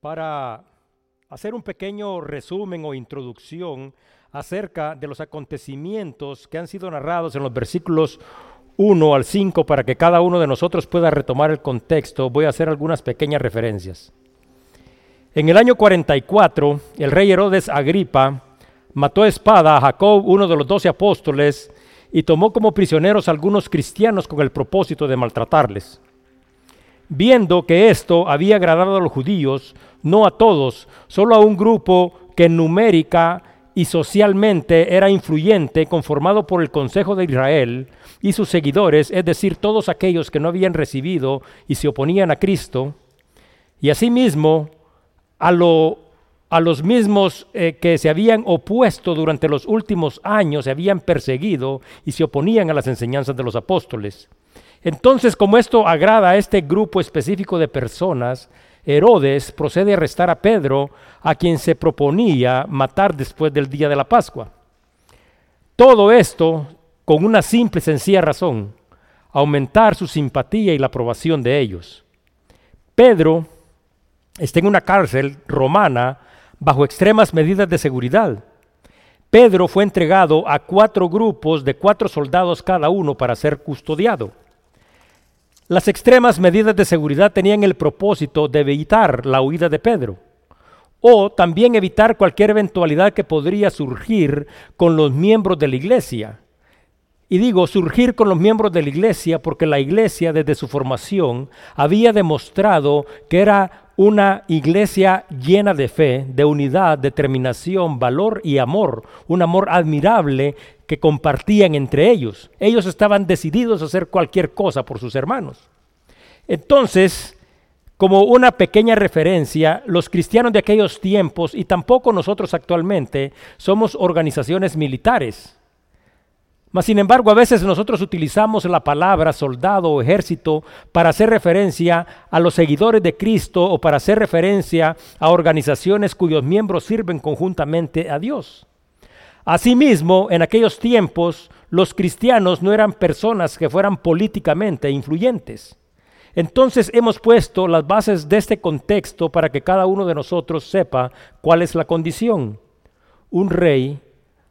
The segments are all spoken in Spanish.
para hacer un pequeño resumen o introducción acerca de los acontecimientos que han sido narrados en los versículos 1 al 5 para que cada uno de nosotros pueda retomar el contexto, voy a hacer algunas pequeñas referencias. En el año 44, el rey Herodes Agripa mató a espada a Jacob, uno de los doce apóstoles, y tomó como prisioneros algunos cristianos con el propósito de maltratarles. Viendo que esto había agradado a los judíos, no a todos, solo a un grupo que numérica y socialmente era influyente, conformado por el Consejo de Israel y sus seguidores, es decir, todos aquellos que no habían recibido y se oponían a Cristo, y asimismo a, a los mismos eh, que se habían opuesto durante los últimos años, se habían perseguido y se oponían a las enseñanzas de los apóstoles. Entonces, como esto agrada a este grupo específico de personas, Herodes procede a arrestar a Pedro, a quien se proponía matar después del día de la Pascua. Todo esto con una simple y sencilla razón, aumentar su simpatía y la aprobación de ellos. Pedro está en una cárcel romana bajo extremas medidas de seguridad. Pedro fue entregado a cuatro grupos de cuatro soldados cada uno para ser custodiado. Las extremas medidas de seguridad tenían el propósito de evitar la huida de Pedro o también evitar cualquier eventualidad que podría surgir con los miembros de la iglesia. Y digo surgir con los miembros de la iglesia porque la iglesia desde su formación había demostrado que era una iglesia llena de fe, de unidad, determinación, valor y amor, un amor admirable que compartían entre ellos. Ellos estaban decididos a hacer cualquier cosa por sus hermanos. Entonces, como una pequeña referencia, los cristianos de aquellos tiempos y tampoco nosotros actualmente somos organizaciones militares. Mas, sin embargo, a veces nosotros utilizamos la palabra soldado o ejército para hacer referencia a los seguidores de Cristo o para hacer referencia a organizaciones cuyos miembros sirven conjuntamente a Dios. Asimismo, en aquellos tiempos, los cristianos no eran personas que fueran políticamente influyentes. Entonces hemos puesto las bases de este contexto para que cada uno de nosotros sepa cuál es la condición. Un rey,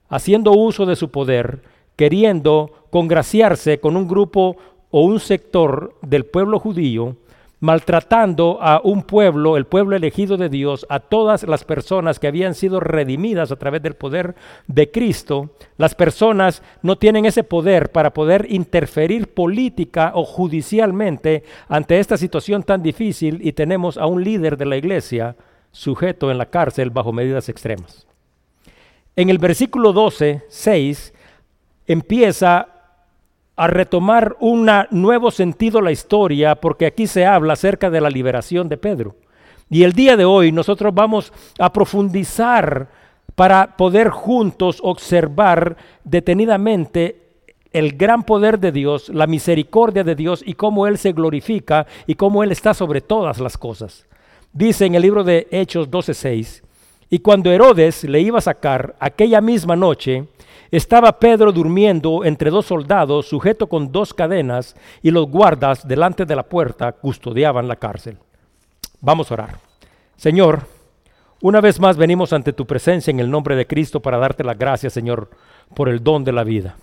haciendo uso de su poder, queriendo congraciarse con un grupo o un sector del pueblo judío, maltratando a un pueblo, el pueblo elegido de Dios, a todas las personas que habían sido redimidas a través del poder de Cristo, las personas no tienen ese poder para poder interferir política o judicialmente ante esta situación tan difícil y tenemos a un líder de la iglesia sujeto en la cárcel bajo medidas extremas. En el versículo 12, 6, empieza a retomar un nuevo sentido la historia, porque aquí se habla acerca de la liberación de Pedro. Y el día de hoy nosotros vamos a profundizar para poder juntos observar detenidamente el gran poder de Dios, la misericordia de Dios y cómo Él se glorifica y cómo Él está sobre todas las cosas. Dice en el libro de Hechos 12:6, y cuando Herodes le iba a sacar aquella misma noche, estaba Pedro durmiendo entre dos soldados, sujeto con dos cadenas, y los guardas delante de la puerta custodiaban la cárcel. Vamos a orar. Señor, una vez más venimos ante tu presencia en el nombre de Cristo para darte las gracias, Señor, por el don de la vida.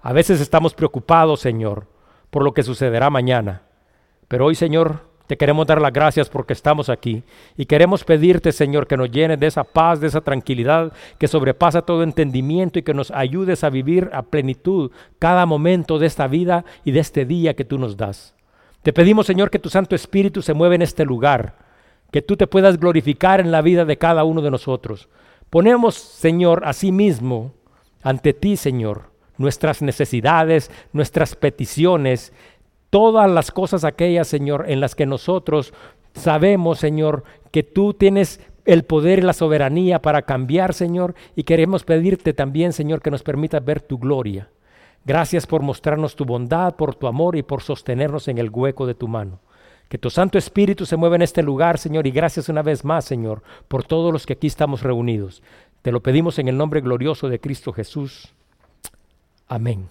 A veces estamos preocupados, Señor, por lo que sucederá mañana. Pero hoy, Señor, te queremos dar las gracias porque estamos aquí y queremos pedirte, Señor, que nos llenes de esa paz, de esa tranquilidad que sobrepasa todo entendimiento y que nos ayudes a vivir a plenitud cada momento de esta vida y de este día que tú nos das. Te pedimos, Señor, que tu Santo Espíritu se mueva en este lugar, que tú te puedas glorificar en la vida de cada uno de nosotros. Ponemos, Señor, a sí mismo ante ti, Señor, nuestras necesidades, nuestras peticiones todas las cosas aquellas, Señor, en las que nosotros sabemos, Señor, que tú tienes el poder y la soberanía para cambiar, Señor, y queremos pedirte también, Señor, que nos permita ver tu gloria. Gracias por mostrarnos tu bondad, por tu amor y por sostenernos en el hueco de tu mano. Que tu Santo Espíritu se mueva en este lugar, Señor, y gracias una vez más, Señor, por todos los que aquí estamos reunidos. Te lo pedimos en el nombre glorioso de Cristo Jesús. Amén.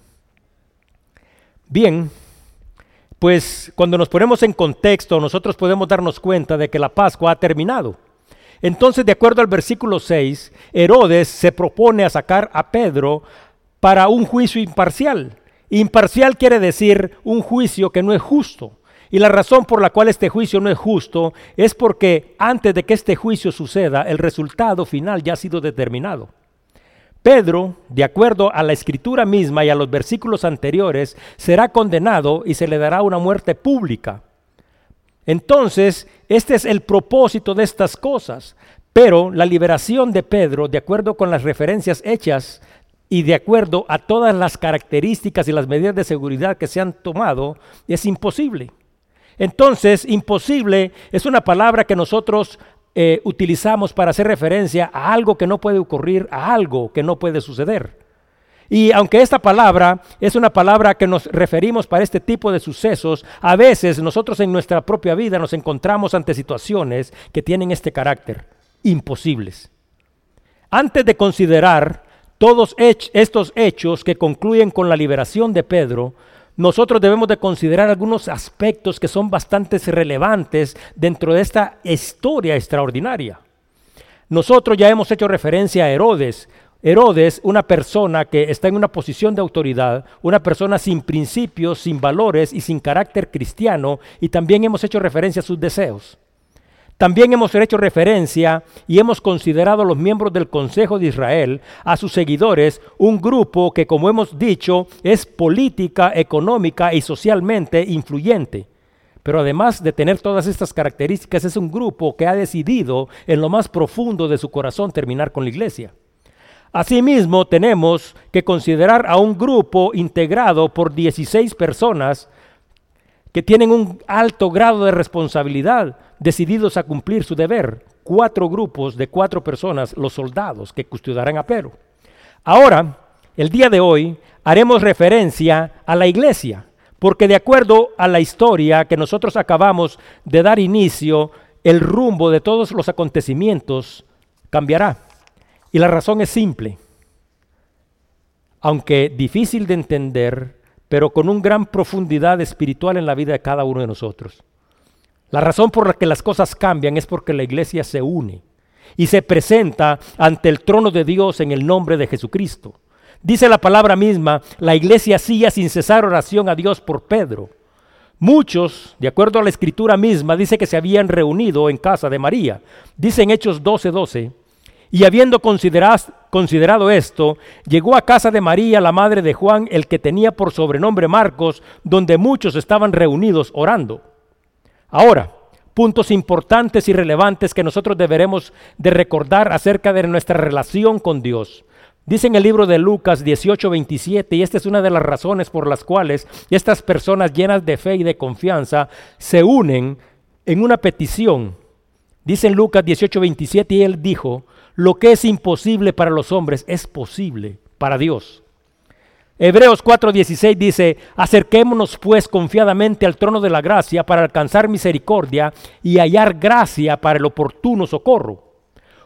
Bien. Pues cuando nos ponemos en contexto, nosotros podemos darnos cuenta de que la Pascua ha terminado. Entonces, de acuerdo al versículo 6, Herodes se propone a sacar a Pedro para un juicio imparcial. Imparcial quiere decir un juicio que no es justo. Y la razón por la cual este juicio no es justo es porque antes de que este juicio suceda, el resultado final ya ha sido determinado. Pedro, de acuerdo a la escritura misma y a los versículos anteriores, será condenado y se le dará una muerte pública. Entonces, este es el propósito de estas cosas. Pero la liberación de Pedro, de acuerdo con las referencias hechas y de acuerdo a todas las características y las medidas de seguridad que se han tomado, es imposible. Entonces, imposible es una palabra que nosotros eh, utilizamos para hacer referencia a algo que no puede ocurrir, a algo que no puede suceder. Y aunque esta palabra es una palabra que nos referimos para este tipo de sucesos, a veces nosotros en nuestra propia vida nos encontramos ante situaciones que tienen este carácter, imposibles. Antes de considerar todos estos hechos que concluyen con la liberación de Pedro, nosotros debemos de considerar algunos aspectos que son bastante relevantes dentro de esta historia extraordinaria. Nosotros ya hemos hecho referencia a Herodes. Herodes, una persona que está en una posición de autoridad, una persona sin principios, sin valores y sin carácter cristiano, y también hemos hecho referencia a sus deseos. También hemos hecho referencia y hemos considerado a los miembros del Consejo de Israel, a sus seguidores, un grupo que, como hemos dicho, es política, económica y socialmente influyente. Pero además de tener todas estas características, es un grupo que ha decidido en lo más profundo de su corazón terminar con la iglesia. Asimismo, tenemos que considerar a un grupo integrado por 16 personas que tienen un alto grado de responsabilidad, decididos a cumplir su deber. Cuatro grupos de cuatro personas, los soldados que custodiarán a Pedro. Ahora, el día de hoy, haremos referencia a la iglesia, porque de acuerdo a la historia que nosotros acabamos de dar inicio, el rumbo de todos los acontecimientos cambiará. Y la razón es simple. Aunque difícil de entender, pero con una gran profundidad espiritual en la vida de cada uno de nosotros. La razón por la que las cosas cambian es porque la iglesia se une y se presenta ante el trono de Dios en el nombre de Jesucristo. Dice la palabra misma, la iglesia hacía sin cesar oración a Dios por Pedro. Muchos, de acuerdo a la escritura misma, dice que se habían reunido en casa de María. Dice en Hechos 12:12, y habiendo considerado esto, llegó a casa de María, la madre de Juan, el que tenía por sobrenombre Marcos, donde muchos estaban reunidos orando. Ahora, puntos importantes y relevantes que nosotros deberemos de recordar acerca de nuestra relación con Dios. Dice en el libro de Lucas 18:27, y esta es una de las razones por las cuales estas personas llenas de fe y de confianza se unen en una petición. Dice en Lucas 18:27, y él dijo, lo que es imposible para los hombres es posible para Dios. Hebreos 4:16 dice, acerquémonos pues confiadamente al trono de la gracia para alcanzar misericordia y hallar gracia para el oportuno socorro.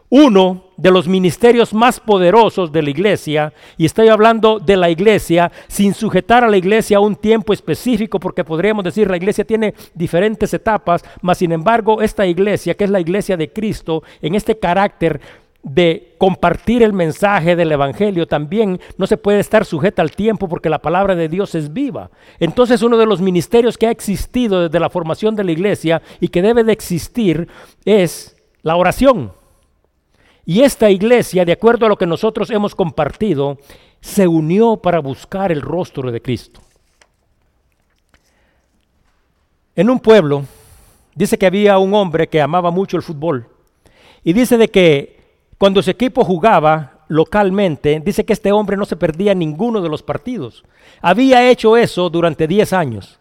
Uno de los ministerios más poderosos de la iglesia, y estoy hablando de la iglesia sin sujetar a la iglesia a un tiempo específico, porque podríamos decir la iglesia tiene diferentes etapas, mas sin embargo esta iglesia, que es la iglesia de Cristo, en este carácter de compartir el mensaje del Evangelio también no se puede estar sujeta al tiempo porque la palabra de Dios es viva. Entonces uno de los ministerios que ha existido desde la formación de la iglesia y que debe de existir es la oración. Y esta iglesia, de acuerdo a lo que nosotros hemos compartido, se unió para buscar el rostro de Cristo. En un pueblo, dice que había un hombre que amaba mucho el fútbol. Y dice de que cuando su equipo jugaba localmente, dice que este hombre no se perdía ninguno de los partidos. Había hecho eso durante 10 años.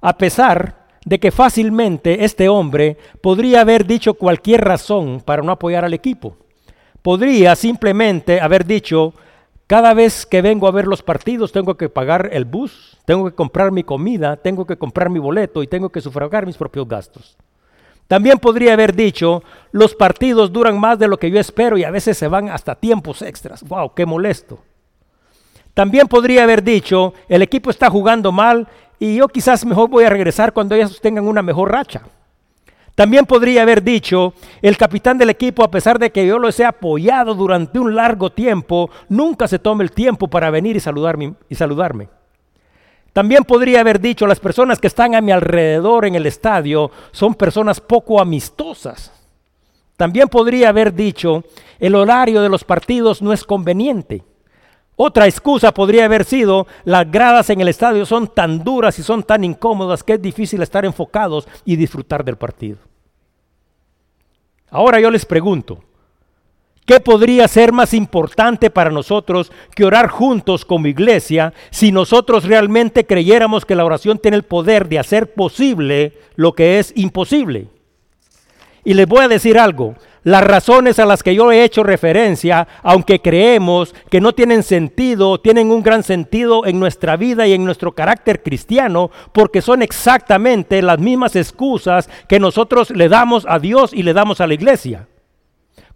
A pesar de que fácilmente este hombre podría haber dicho cualquier razón para no apoyar al equipo. Podría simplemente haber dicho, cada vez que vengo a ver los partidos tengo que pagar el bus, tengo que comprar mi comida, tengo que comprar mi boleto y tengo que sufragar mis propios gastos. También podría haber dicho, los partidos duran más de lo que yo espero y a veces se van hasta tiempos extras. ¡Wow! ¡Qué molesto! También podría haber dicho, el equipo está jugando mal y yo quizás mejor voy a regresar cuando ellos tengan una mejor racha. También podría haber dicho, el capitán del equipo, a pesar de que yo los he apoyado durante un largo tiempo, nunca se tome el tiempo para venir y saludarme. Y saludarme. También podría haber dicho, las personas que están a mi alrededor en el estadio son personas poco amistosas. También podría haber dicho, el horario de los partidos no es conveniente. Otra excusa podría haber sido, las gradas en el estadio son tan duras y son tan incómodas que es difícil estar enfocados y disfrutar del partido. Ahora yo les pregunto, ¿Qué podría ser más importante para nosotros que orar juntos como iglesia si nosotros realmente creyéramos que la oración tiene el poder de hacer posible lo que es imposible? Y les voy a decir algo, las razones a las que yo he hecho referencia, aunque creemos que no tienen sentido, tienen un gran sentido en nuestra vida y en nuestro carácter cristiano, porque son exactamente las mismas excusas que nosotros le damos a Dios y le damos a la iglesia.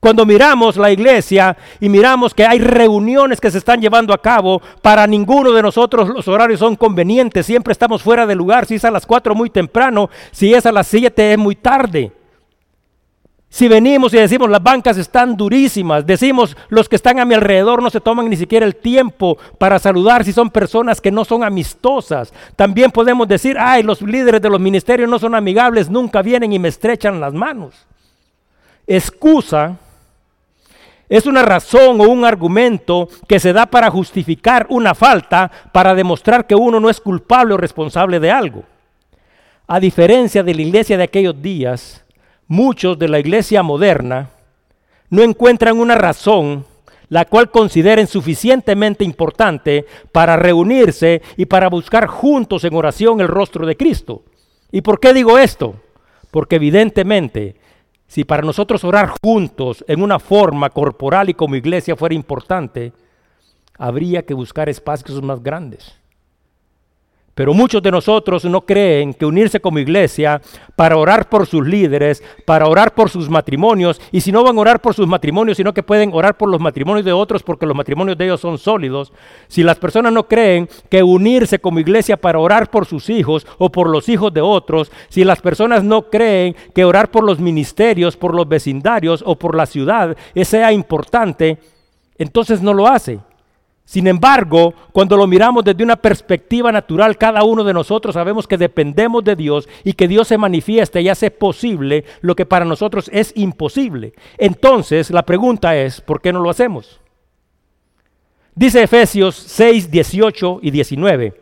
Cuando miramos la iglesia y miramos que hay reuniones que se están llevando a cabo, para ninguno de nosotros los horarios son convenientes, siempre estamos fuera de lugar, si es a las 4 muy temprano, si es a las 7 es muy tarde. Si venimos y decimos las bancas están durísimas, decimos los que están a mi alrededor no se toman ni siquiera el tiempo para saludar si son personas que no son amistosas. También podemos decir, ay, los líderes de los ministerios no son amigables, nunca vienen y me estrechan las manos. Excusa es una razón o un argumento que se da para justificar una falta, para demostrar que uno no es culpable o responsable de algo. A diferencia de la iglesia de aquellos días, muchos de la iglesia moderna no encuentran una razón la cual consideren suficientemente importante para reunirse y para buscar juntos en oración el rostro de Cristo. ¿Y por qué digo esto? Porque evidentemente si para nosotros orar juntos en una forma corporal y como iglesia fuera importante, habría que buscar espacios más grandes. Pero muchos de nosotros no creen que unirse como iglesia para orar por sus líderes, para orar por sus matrimonios, y si no van a orar por sus matrimonios, sino que pueden orar por los matrimonios de otros porque los matrimonios de ellos son sólidos, si las personas no creen que unirse como iglesia para orar por sus hijos o por los hijos de otros, si las personas no creen que orar por los ministerios, por los vecindarios o por la ciudad sea importante, entonces no lo hace. Sin embargo, cuando lo miramos desde una perspectiva natural, cada uno de nosotros sabemos que dependemos de Dios y que Dios se manifiesta y hace posible lo que para nosotros es imposible. Entonces, la pregunta es, ¿por qué no lo hacemos? Dice Efesios 6, 18 y 19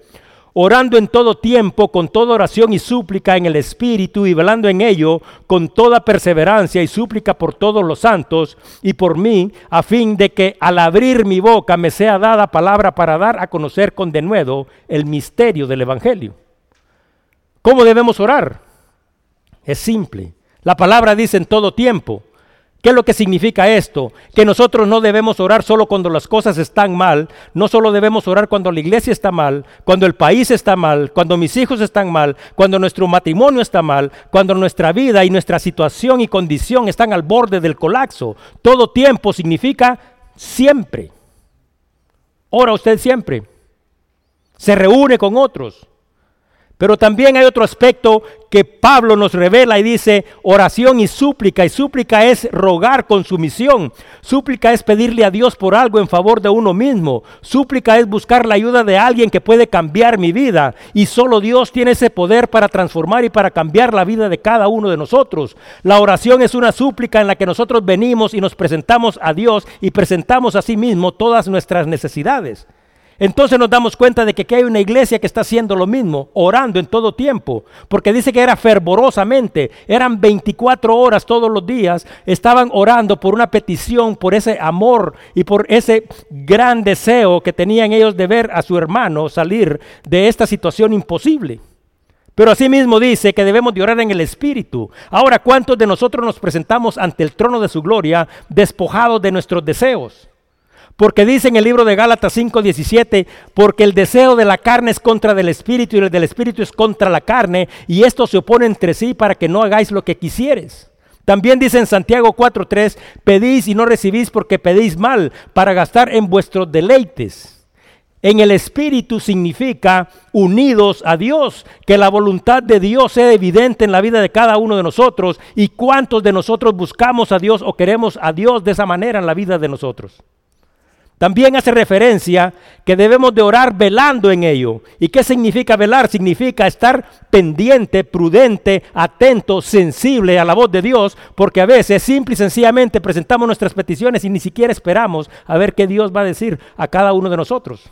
orando en todo tiempo, con toda oración y súplica en el Espíritu y velando en ello con toda perseverancia y súplica por todos los santos y por mí, a fin de que al abrir mi boca me sea dada palabra para dar a conocer con denuedo el misterio del Evangelio. ¿Cómo debemos orar? Es simple. La palabra dice en todo tiempo. ¿Qué es lo que significa esto? Que nosotros no debemos orar solo cuando las cosas están mal, no solo debemos orar cuando la iglesia está mal, cuando el país está mal, cuando mis hijos están mal, cuando nuestro matrimonio está mal, cuando nuestra vida y nuestra situación y condición están al borde del colapso. Todo tiempo significa siempre. Ora usted siempre. Se reúne con otros. Pero también hay otro aspecto que Pablo nos revela y dice oración y súplica. Y súplica es rogar con sumisión. Súplica es pedirle a Dios por algo en favor de uno mismo. Súplica es buscar la ayuda de alguien que puede cambiar mi vida. Y solo Dios tiene ese poder para transformar y para cambiar la vida de cada uno de nosotros. La oración es una súplica en la que nosotros venimos y nos presentamos a Dios y presentamos a sí mismo todas nuestras necesidades. Entonces nos damos cuenta de que hay una iglesia que está haciendo lo mismo, orando en todo tiempo, porque dice que era fervorosamente, eran 24 horas todos los días, estaban orando por una petición, por ese amor y por ese gran deseo que tenían ellos de ver a su hermano salir de esta situación imposible. Pero asimismo dice que debemos de orar en el Espíritu. Ahora, ¿cuántos de nosotros nos presentamos ante el trono de su gloria despojados de nuestros deseos? Porque dice en el libro de Gálatas 5:17, porque el deseo de la carne es contra del espíritu y el del espíritu es contra la carne, y esto se opone entre sí para que no hagáis lo que quisieres. También dice en Santiago 4:3, pedís y no recibís porque pedís mal para gastar en vuestros deleites. en el Espíritu significa unidos a Dios, que la voluntad de Dios sea evidente en la vida de cada uno de nosotros y cuántos de nosotros buscamos a Dios o queremos a Dios de esa manera en la vida de nosotros. También hace referencia que debemos de orar velando en ello. ¿Y qué significa velar? Significa estar pendiente, prudente, atento, sensible a la voz de Dios, porque a veces simple y sencillamente presentamos nuestras peticiones y ni siquiera esperamos a ver qué Dios va a decir a cada uno de nosotros.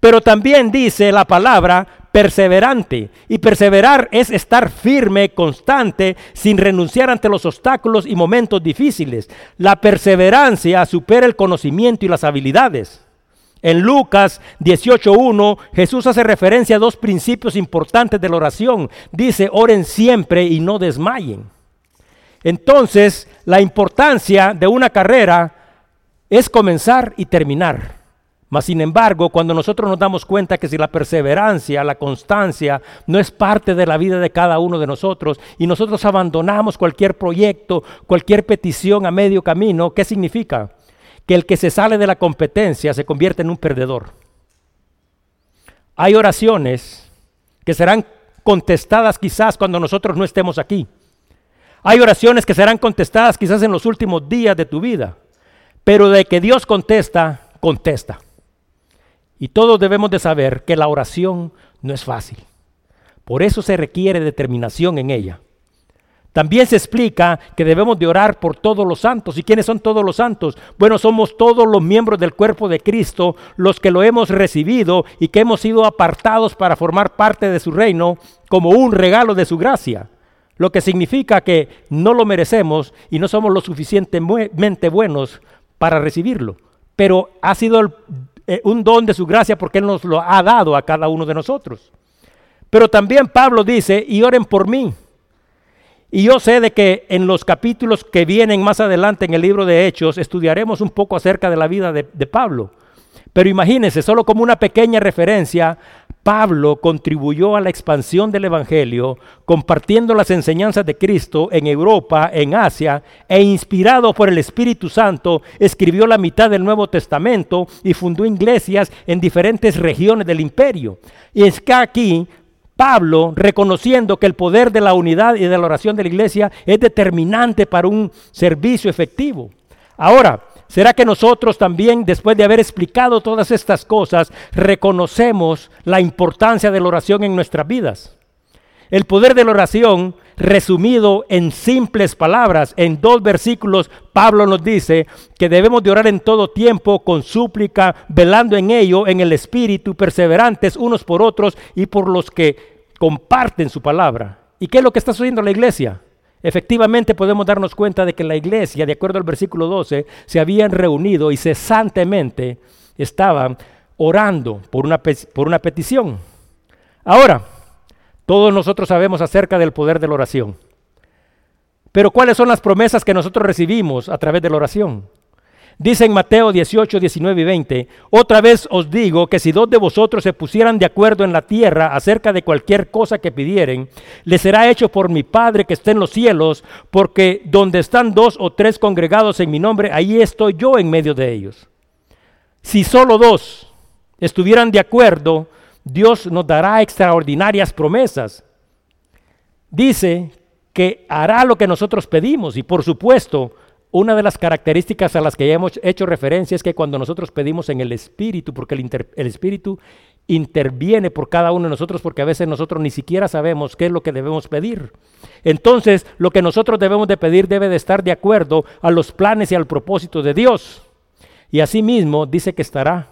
Pero también dice la palabra perseverante. Y perseverar es estar firme, constante, sin renunciar ante los obstáculos y momentos difíciles. La perseverancia supera el conocimiento y las habilidades. En Lucas 18.1 Jesús hace referencia a dos principios importantes de la oración. Dice, oren siempre y no desmayen. Entonces, la importancia de una carrera es comenzar y terminar. Mas sin embargo, cuando nosotros nos damos cuenta que si la perseverancia, la constancia no es parte de la vida de cada uno de nosotros y nosotros abandonamos cualquier proyecto, cualquier petición a medio camino, ¿qué significa? Que el que se sale de la competencia se convierte en un perdedor. Hay oraciones que serán contestadas quizás cuando nosotros no estemos aquí. Hay oraciones que serán contestadas quizás en los últimos días de tu vida. Pero de que Dios contesta, contesta. Y todos debemos de saber que la oración no es fácil. Por eso se requiere determinación en ella. También se explica que debemos de orar por todos los santos. ¿Y quiénes son todos los santos? Bueno, somos todos los miembros del cuerpo de Cristo, los que lo hemos recibido y que hemos sido apartados para formar parte de su reino como un regalo de su gracia. Lo que significa que no lo merecemos y no somos lo suficientemente buenos para recibirlo. Pero ha sido el eh, un don de su gracia porque Él nos lo ha dado a cada uno de nosotros. Pero también Pablo dice, y oren por mí. Y yo sé de que en los capítulos que vienen más adelante en el libro de Hechos estudiaremos un poco acerca de la vida de, de Pablo. Pero imagínense, solo como una pequeña referencia, Pablo contribuyó a la expansión del Evangelio, compartiendo las enseñanzas de Cristo en Europa, en Asia, e inspirado por el Espíritu Santo, escribió la mitad del Nuevo Testamento y fundó iglesias en diferentes regiones del imperio. Y es que aquí Pablo, reconociendo que el poder de la unidad y de la oración de la iglesia es determinante para un servicio efectivo. Ahora, ¿Será que nosotros también, después de haber explicado todas estas cosas, reconocemos la importancia de la oración en nuestras vidas? El poder de la oración, resumido en simples palabras, en dos versículos, Pablo nos dice que debemos de orar en todo tiempo, con súplica, velando en ello, en el Espíritu, perseverantes unos por otros y por los que comparten su palabra. ¿Y qué es lo que está sucediendo en la iglesia? Efectivamente podemos darnos cuenta de que la iglesia, de acuerdo al versículo 12, se habían reunido y cesantemente estaban orando por una, por una petición. Ahora, todos nosotros sabemos acerca del poder de la oración. Pero ¿cuáles son las promesas que nosotros recibimos a través de la oración? Dice en Mateo 18, 19 y 20, otra vez os digo que si dos de vosotros se pusieran de acuerdo en la tierra acerca de cualquier cosa que pidieren, les será hecho por mi Padre que está en los cielos, porque donde están dos o tres congregados en mi nombre, ahí estoy yo en medio de ellos. Si solo dos estuvieran de acuerdo, Dios nos dará extraordinarias promesas. Dice que hará lo que nosotros pedimos y por supuesto, una de las características a las que ya hemos hecho referencia es que cuando nosotros pedimos en el Espíritu, porque el, Espíritu interviene por cada uno de nosotros, porque a veces nosotros ni siquiera sabemos qué es lo que debemos pedir. Entonces, lo que nosotros debemos de pedir debe de estar de acuerdo a los planes y al propósito de Dios. Y asimismo dice que estará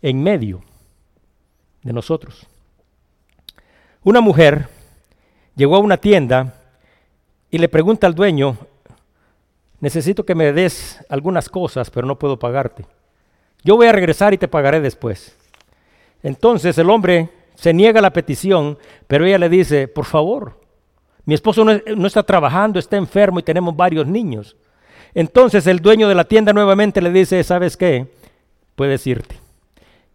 en medio de nosotros. Una mujer llegó a una tienda y le pregunta al dueño, necesito que me des algunas cosas, pero no puedo pagarte. Yo voy a regresar y te pagaré después. Entonces el hombre se niega la petición, pero ella le dice, por favor, mi esposo no, está trabajando, está enfermo y tenemos varios niños. Entonces el dueño de la tienda nuevamente le dice, ¿sabes qué? Puedes irte.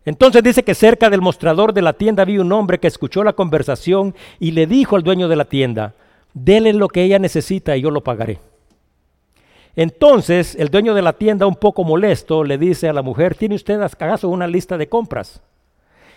Entonces dice que cerca del mostrador de la tienda había un hombre que escuchó la conversación y le dijo al dueño de la tienda, dele lo que ella necesita y yo lo pagaré. Entonces el dueño de la tienda, un poco molesto, le dice a la mujer, ¿tiene usted acaso una lista de compras?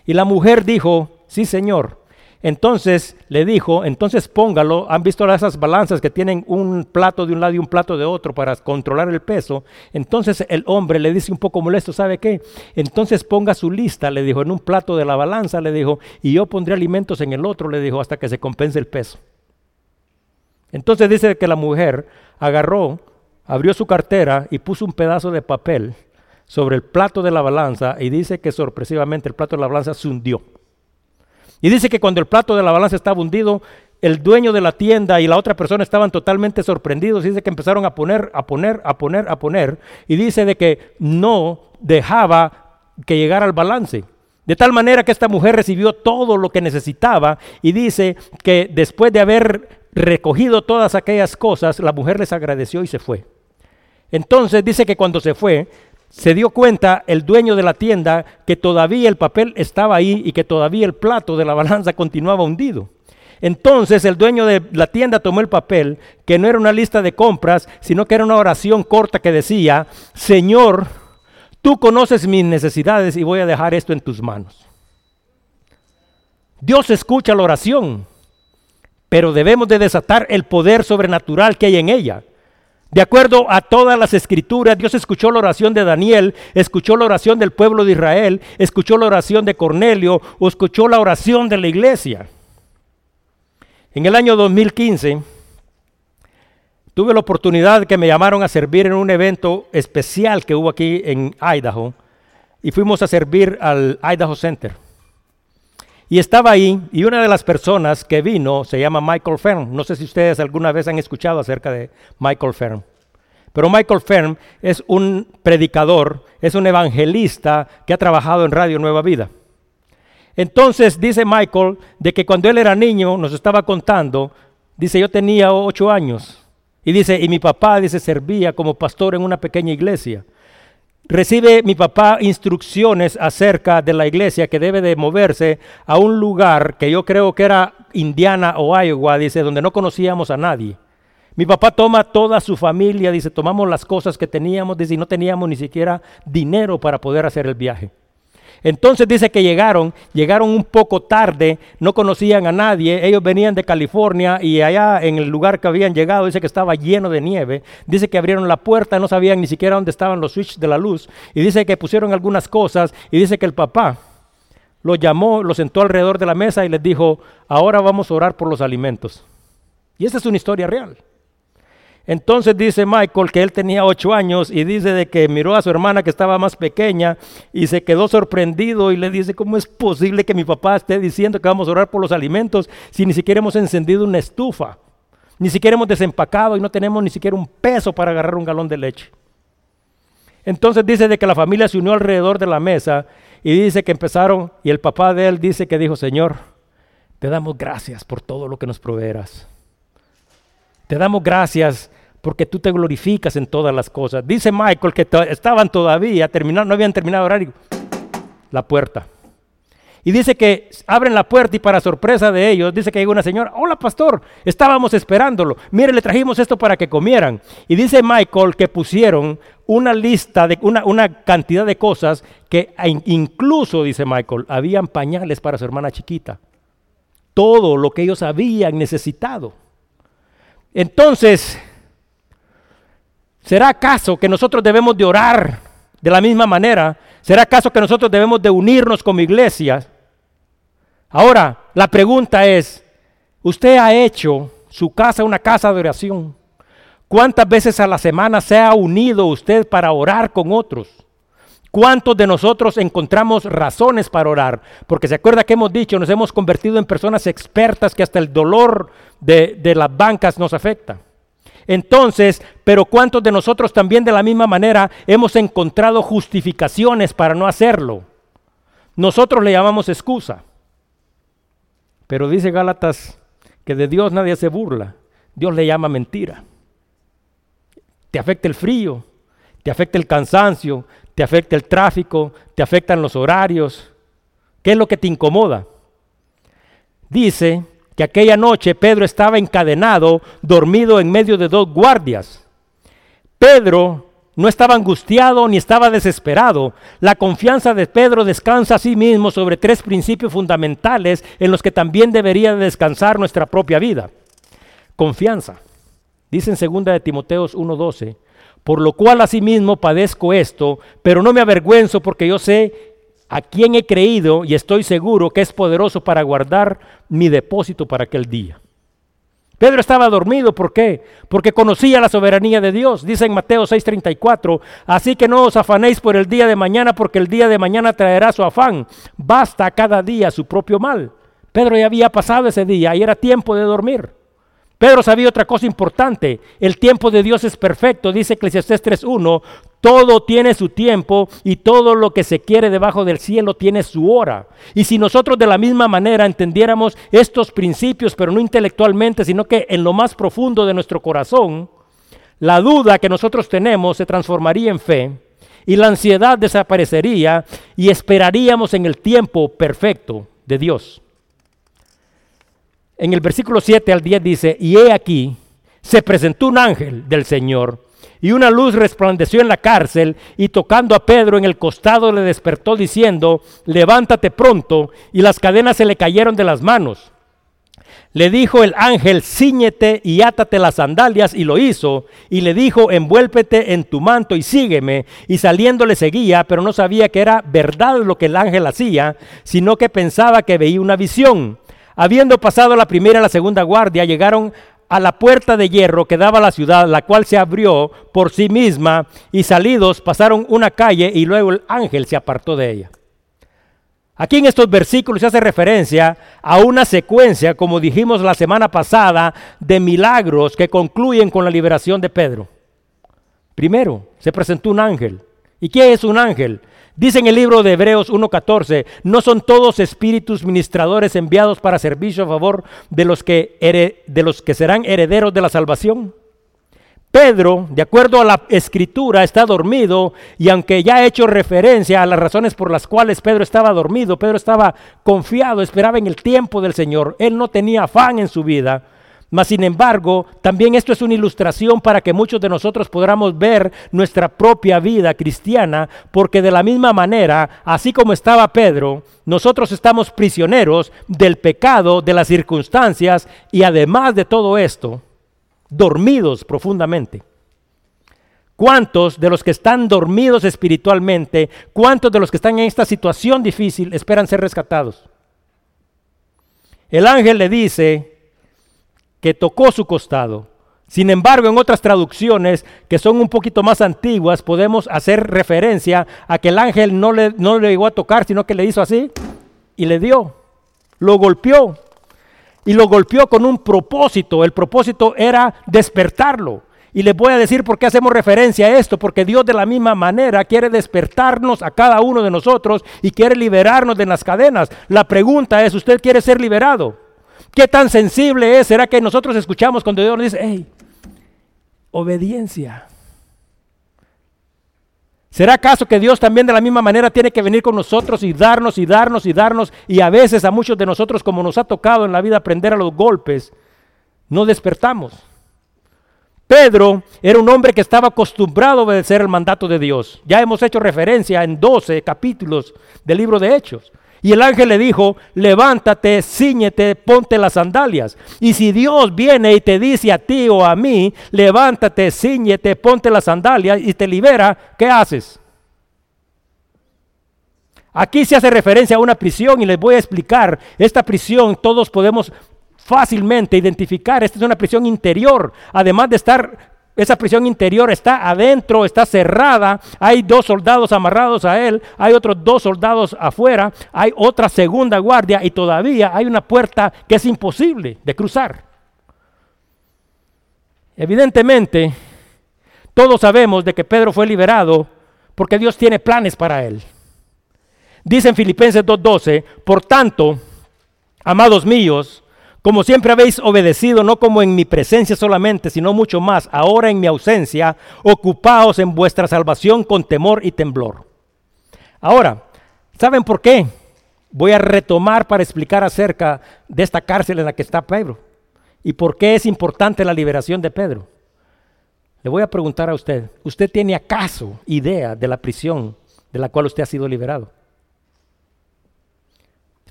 Y la mujer dijo, sí señor. Entonces le dijo, entonces póngalo, han visto esas balanzas que tienen un plato de un lado y un plato de otro para controlar el peso. Entonces el hombre le dice un poco molesto, ¿sabe qué? Entonces ponga su lista, le dijo, en un plato de la balanza, le dijo, y yo pondré alimentos en el otro, le dijo, hasta que se compense el peso. Entonces dice que la mujer agarró, abrió su cartera y puso un pedazo de papel sobre el plato de la balanza y dice que sorpresivamente el plato de la balanza se hundió. Y dice que cuando el plato de la balanza estaba hundido, el dueño de la tienda y la otra persona estaban totalmente sorprendidos. Dice que empezaron a poner, a poner, a poner, a poner. Y dice de que no dejaba que llegara al balance. De tal manera que esta mujer recibió todo lo que necesitaba y dice que después de haber recogido todas aquellas cosas, la mujer les agradeció y se fue. Entonces dice que cuando se fue, se dio cuenta el dueño de la tienda que todavía el papel estaba ahí y que todavía el plato de la balanza continuaba hundido. Entonces el dueño de la tienda tomó el papel, que no era una lista de compras, sino que era una oración corta que decía, Señor, tú conoces mis necesidades y voy a dejar esto en tus manos. Dios escucha la oración, pero debemos de desatar el poder sobrenatural que hay en ella. De acuerdo a todas las escrituras, Dios escuchó la oración de Daniel, escuchó la oración del pueblo de Israel, escuchó la oración de Cornelio o escuchó la oración de la iglesia. En el año 2015 tuve la oportunidad de que me llamaron a servir en un evento especial que hubo aquí en Idaho y fuimos a servir al Idaho Center. Y estaba ahí y una de las personas que vino se llama Michael Fern. No sé si ustedes alguna vez han escuchado acerca de Michael Fern. Pero Michael Fern es un predicador, es un evangelista que ha trabajado en Radio Nueva Vida. Entonces dice Michael de que cuando él era niño nos estaba contando, dice yo tenía ocho años y dice y mi papá dice servía como pastor en una pequeña iglesia recibe mi papá instrucciones acerca de la iglesia que debe de moverse a un lugar que yo creo que era Indiana o Iowa, dice, donde no conocíamos a nadie. Mi papá toma toda su familia, dice, tomamos las cosas que teníamos, dice, y no teníamos ni siquiera dinero para poder hacer el viaje. Entonces dice que llegaron, llegaron un poco tarde, no conocían a nadie, ellos venían de California y allá en el lugar que habían llegado dice que estaba lleno de nieve, dice que abrieron la puerta, no sabían ni siquiera dónde estaban los switches de la luz y dice que pusieron algunas cosas y dice que el papá lo llamó, lo sentó alrededor de la mesa y les dijo, ahora vamos a orar por los alimentos. Y esa es una historia real. Entonces dice Michael que él tenía ocho años y dice de que miró a su hermana que estaba más pequeña y se quedó sorprendido y le dice, ¿cómo es posible que mi papá esté diciendo que vamos a orar por los alimentos si ni siquiera hemos encendido una estufa? Ni siquiera hemos desempacado y no tenemos ni siquiera un peso para agarrar un galón de leche. Entonces dice de que la familia se unió alrededor de la mesa y dice que empezaron y el papá de él dice que dijo, Señor, te damos gracias por todo lo que nos proveerás. Te damos gracias porque tú te glorificas en todas las cosas. Dice Michael que estaban todavía, terminando, no habían terminado horario. La puerta. Y dice que abren la puerta y para sorpresa de ellos, dice que llega una señora, hola pastor, estábamos esperándolo, mire, le trajimos esto para que comieran. Y dice Michael que pusieron una lista de una, una cantidad de cosas que incluso, dice Michael, habían pañales para su hermana chiquita. Todo lo que ellos habían necesitado. Entonces, ¿será acaso que nosotros debemos de orar de la misma manera? ¿Será acaso que nosotros debemos de unirnos como iglesia? Ahora, la pregunta es, ¿usted ha hecho su casa una casa de oración? ¿Cuántas veces a la semana se ha unido usted para orar con otros? ¿Cuántos de nosotros encontramos razones para orar? Porque se acuerda que hemos dicho, nos hemos convertido en personas expertas que hasta el dolor de, de las bancas nos afecta. Entonces, pero ¿cuántos de nosotros también de la misma manera hemos encontrado justificaciones para no hacerlo? Nosotros le llamamos excusa. Pero dice Gálatas que de Dios nadie se burla. Dios le llama mentira. Te afecta el frío, te afecta el cansancio, te afecta el tráfico, te afectan los horarios. ¿Qué es lo que te incomoda? Dice que aquella noche Pedro estaba encadenado, dormido en medio de dos guardias. Pedro no estaba angustiado ni estaba desesperado. La confianza de Pedro descansa a sí mismo sobre tres principios fundamentales en los que también debería descansar nuestra propia vida. Confianza. Dice en 2 de Timoteos 1:12, por lo cual asimismo padezco esto, pero no me avergüenzo porque yo sé a quién he creído y estoy seguro que es poderoso para guardar mi depósito para aquel día. Pedro estaba dormido, ¿por qué? Porque conocía la soberanía de Dios. Dice en Mateo 6:34, así que no os afanéis por el día de mañana, porque el día de mañana traerá su afán. Basta cada día su propio mal. Pedro ya había pasado ese día y era tiempo de dormir. Pedro sabía otra cosa importante. El tiempo de Dios es perfecto, dice Eclesiastés 3.1. Todo tiene su tiempo y todo lo que se quiere debajo del cielo tiene su hora. Y si nosotros de la misma manera entendiéramos estos principios, pero no intelectualmente, sino que en lo más profundo de nuestro corazón, la duda que nosotros tenemos se transformaría en fe y la ansiedad desaparecería y esperaríamos en el tiempo perfecto de Dios en el versículo 7 al 10 dice, y he aquí, se presentó un ángel del Señor, y una luz resplandeció en la cárcel, y tocando a Pedro en el costado le despertó diciendo, levántate pronto, y las cadenas se le cayeron de las manos. Le dijo el ángel, ciñete y átate las sandalias, y lo hizo, y le dijo, envuélvete en tu manto y sígueme. Y saliendo le seguía, pero no sabía que era verdad lo que el ángel hacía, sino que pensaba que veía una visión. Habiendo pasado la primera y la segunda guardia, llegaron a la puerta de hierro que daba a la ciudad, la cual se abrió por sí misma, y salidos pasaron una calle y luego el ángel se apartó de ella. Aquí en estos versículos se hace referencia a una secuencia, como dijimos la semana pasada, de milagros que concluyen con la liberación de Pedro. Primero, se presentó un ángel. ¿Y qué es un ángel? Dice en el libro de Hebreos 1.14, no son todos espíritus ministradores enviados para servicio a favor de los, que de los que serán herederos de la salvación. Pedro, de acuerdo a la escritura, está dormido y aunque ya he hecho referencia a las razones por las cuales Pedro estaba dormido, Pedro estaba confiado, esperaba en el tiempo del Señor, él no tenía afán en su vida, mas sin embargo, también esto es una ilustración para que muchos de nosotros podamos ver nuestra propia vida cristiana, porque de la misma manera, así como estaba Pedro, nosotros estamos prisioneros del pecado, de las circunstancias y además de todo esto, dormidos profundamente. ¿Cuántos de los que están dormidos espiritualmente, cuántos de los que están en esta situación difícil esperan ser rescatados? El ángel le dice, que tocó su costado. Sin embargo, en otras traducciones que son un poquito más antiguas, podemos hacer referencia a que el ángel no le, no le llegó a tocar, sino que le hizo así y le dio. Lo golpeó. Y lo golpeó con un propósito. El propósito era despertarlo. Y les voy a decir por qué hacemos referencia a esto, porque Dios de la misma manera quiere despertarnos a cada uno de nosotros y quiere liberarnos de las cadenas. La pregunta es, ¿usted quiere ser liberado? ¿Qué tan sensible es? ¿Será que nosotros escuchamos cuando Dios nos dice, hey, obediencia? ¿Será acaso que Dios también de la misma manera tiene que venir con nosotros y darnos y darnos y darnos y a veces a muchos de nosotros como nos ha tocado en la vida aprender a los golpes, no despertamos? Pedro era un hombre que estaba acostumbrado a obedecer el mandato de Dios. Ya hemos hecho referencia en 12 capítulos del libro de Hechos. Y el ángel le dijo, levántate, ciñete, ponte las sandalias. Y si Dios viene y te dice a ti o a mí, levántate, ciñete, ponte las sandalias y te libera, ¿qué haces? Aquí se hace referencia a una prisión y les voy a explicar. Esta prisión todos podemos fácilmente identificar. Esta es una prisión interior. Además de estar esa prisión interior está adentro, está cerrada. Hay dos soldados amarrados a él, hay otros dos soldados afuera, hay otra segunda guardia y todavía hay una puerta que es imposible de cruzar. Evidentemente, todos sabemos de que Pedro fue liberado porque Dios tiene planes para él. Dice en Filipenses 2:12, por tanto, amados míos, como siempre habéis obedecido, no como en mi presencia solamente, sino mucho más, ahora en mi ausencia, ocupaos en vuestra salvación con temor y temblor. Ahora, ¿saben por qué? Voy a retomar para explicar acerca de esta cárcel en la que está Pedro y por qué es importante la liberación de Pedro. Le voy a preguntar a usted, ¿usted tiene acaso idea de la prisión de la cual usted ha sido liberado?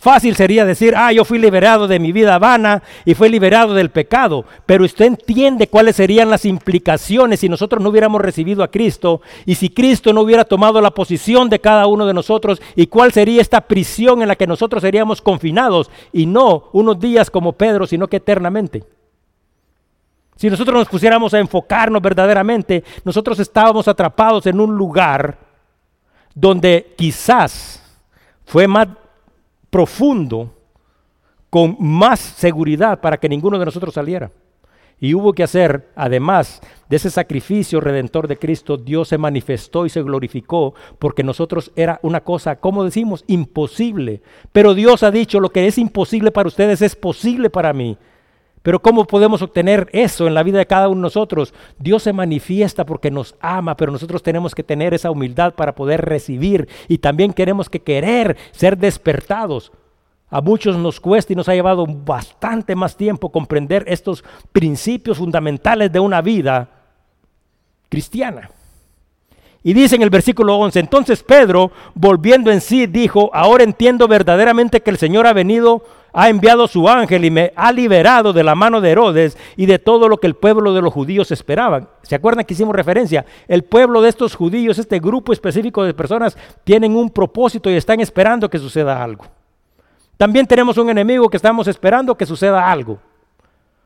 Fácil sería decir, ah, yo fui liberado de mi vida vana y fui liberado del pecado, pero usted entiende cuáles serían las implicaciones si nosotros no hubiéramos recibido a Cristo y si Cristo no hubiera tomado la posición de cada uno de nosotros y cuál sería esta prisión en la que nosotros seríamos confinados y no unos días como Pedro, sino que eternamente. Si nosotros nos pusiéramos a enfocarnos verdaderamente, nosotros estábamos atrapados en un lugar donde quizás fue más profundo, con más seguridad para que ninguno de nosotros saliera. Y hubo que hacer, además de ese sacrificio redentor de Cristo, Dios se manifestó y se glorificó porque nosotros era una cosa, como decimos, imposible. Pero Dios ha dicho, lo que es imposible para ustedes es posible para mí. Pero ¿cómo podemos obtener eso en la vida de cada uno de nosotros? Dios se manifiesta porque nos ama, pero nosotros tenemos que tener esa humildad para poder recibir y también queremos que querer ser despertados. A muchos nos cuesta y nos ha llevado bastante más tiempo comprender estos principios fundamentales de una vida cristiana. Y dice en el versículo 11, entonces Pedro, volviendo en sí, dijo, ahora entiendo verdaderamente que el Señor ha venido ha enviado su ángel y me ha liberado de la mano de Herodes y de todo lo que el pueblo de los judíos esperaban. ¿Se acuerdan que hicimos referencia? El pueblo de estos judíos, este grupo específico de personas, tienen un propósito y están esperando que suceda algo. También tenemos un enemigo que estamos esperando que suceda algo.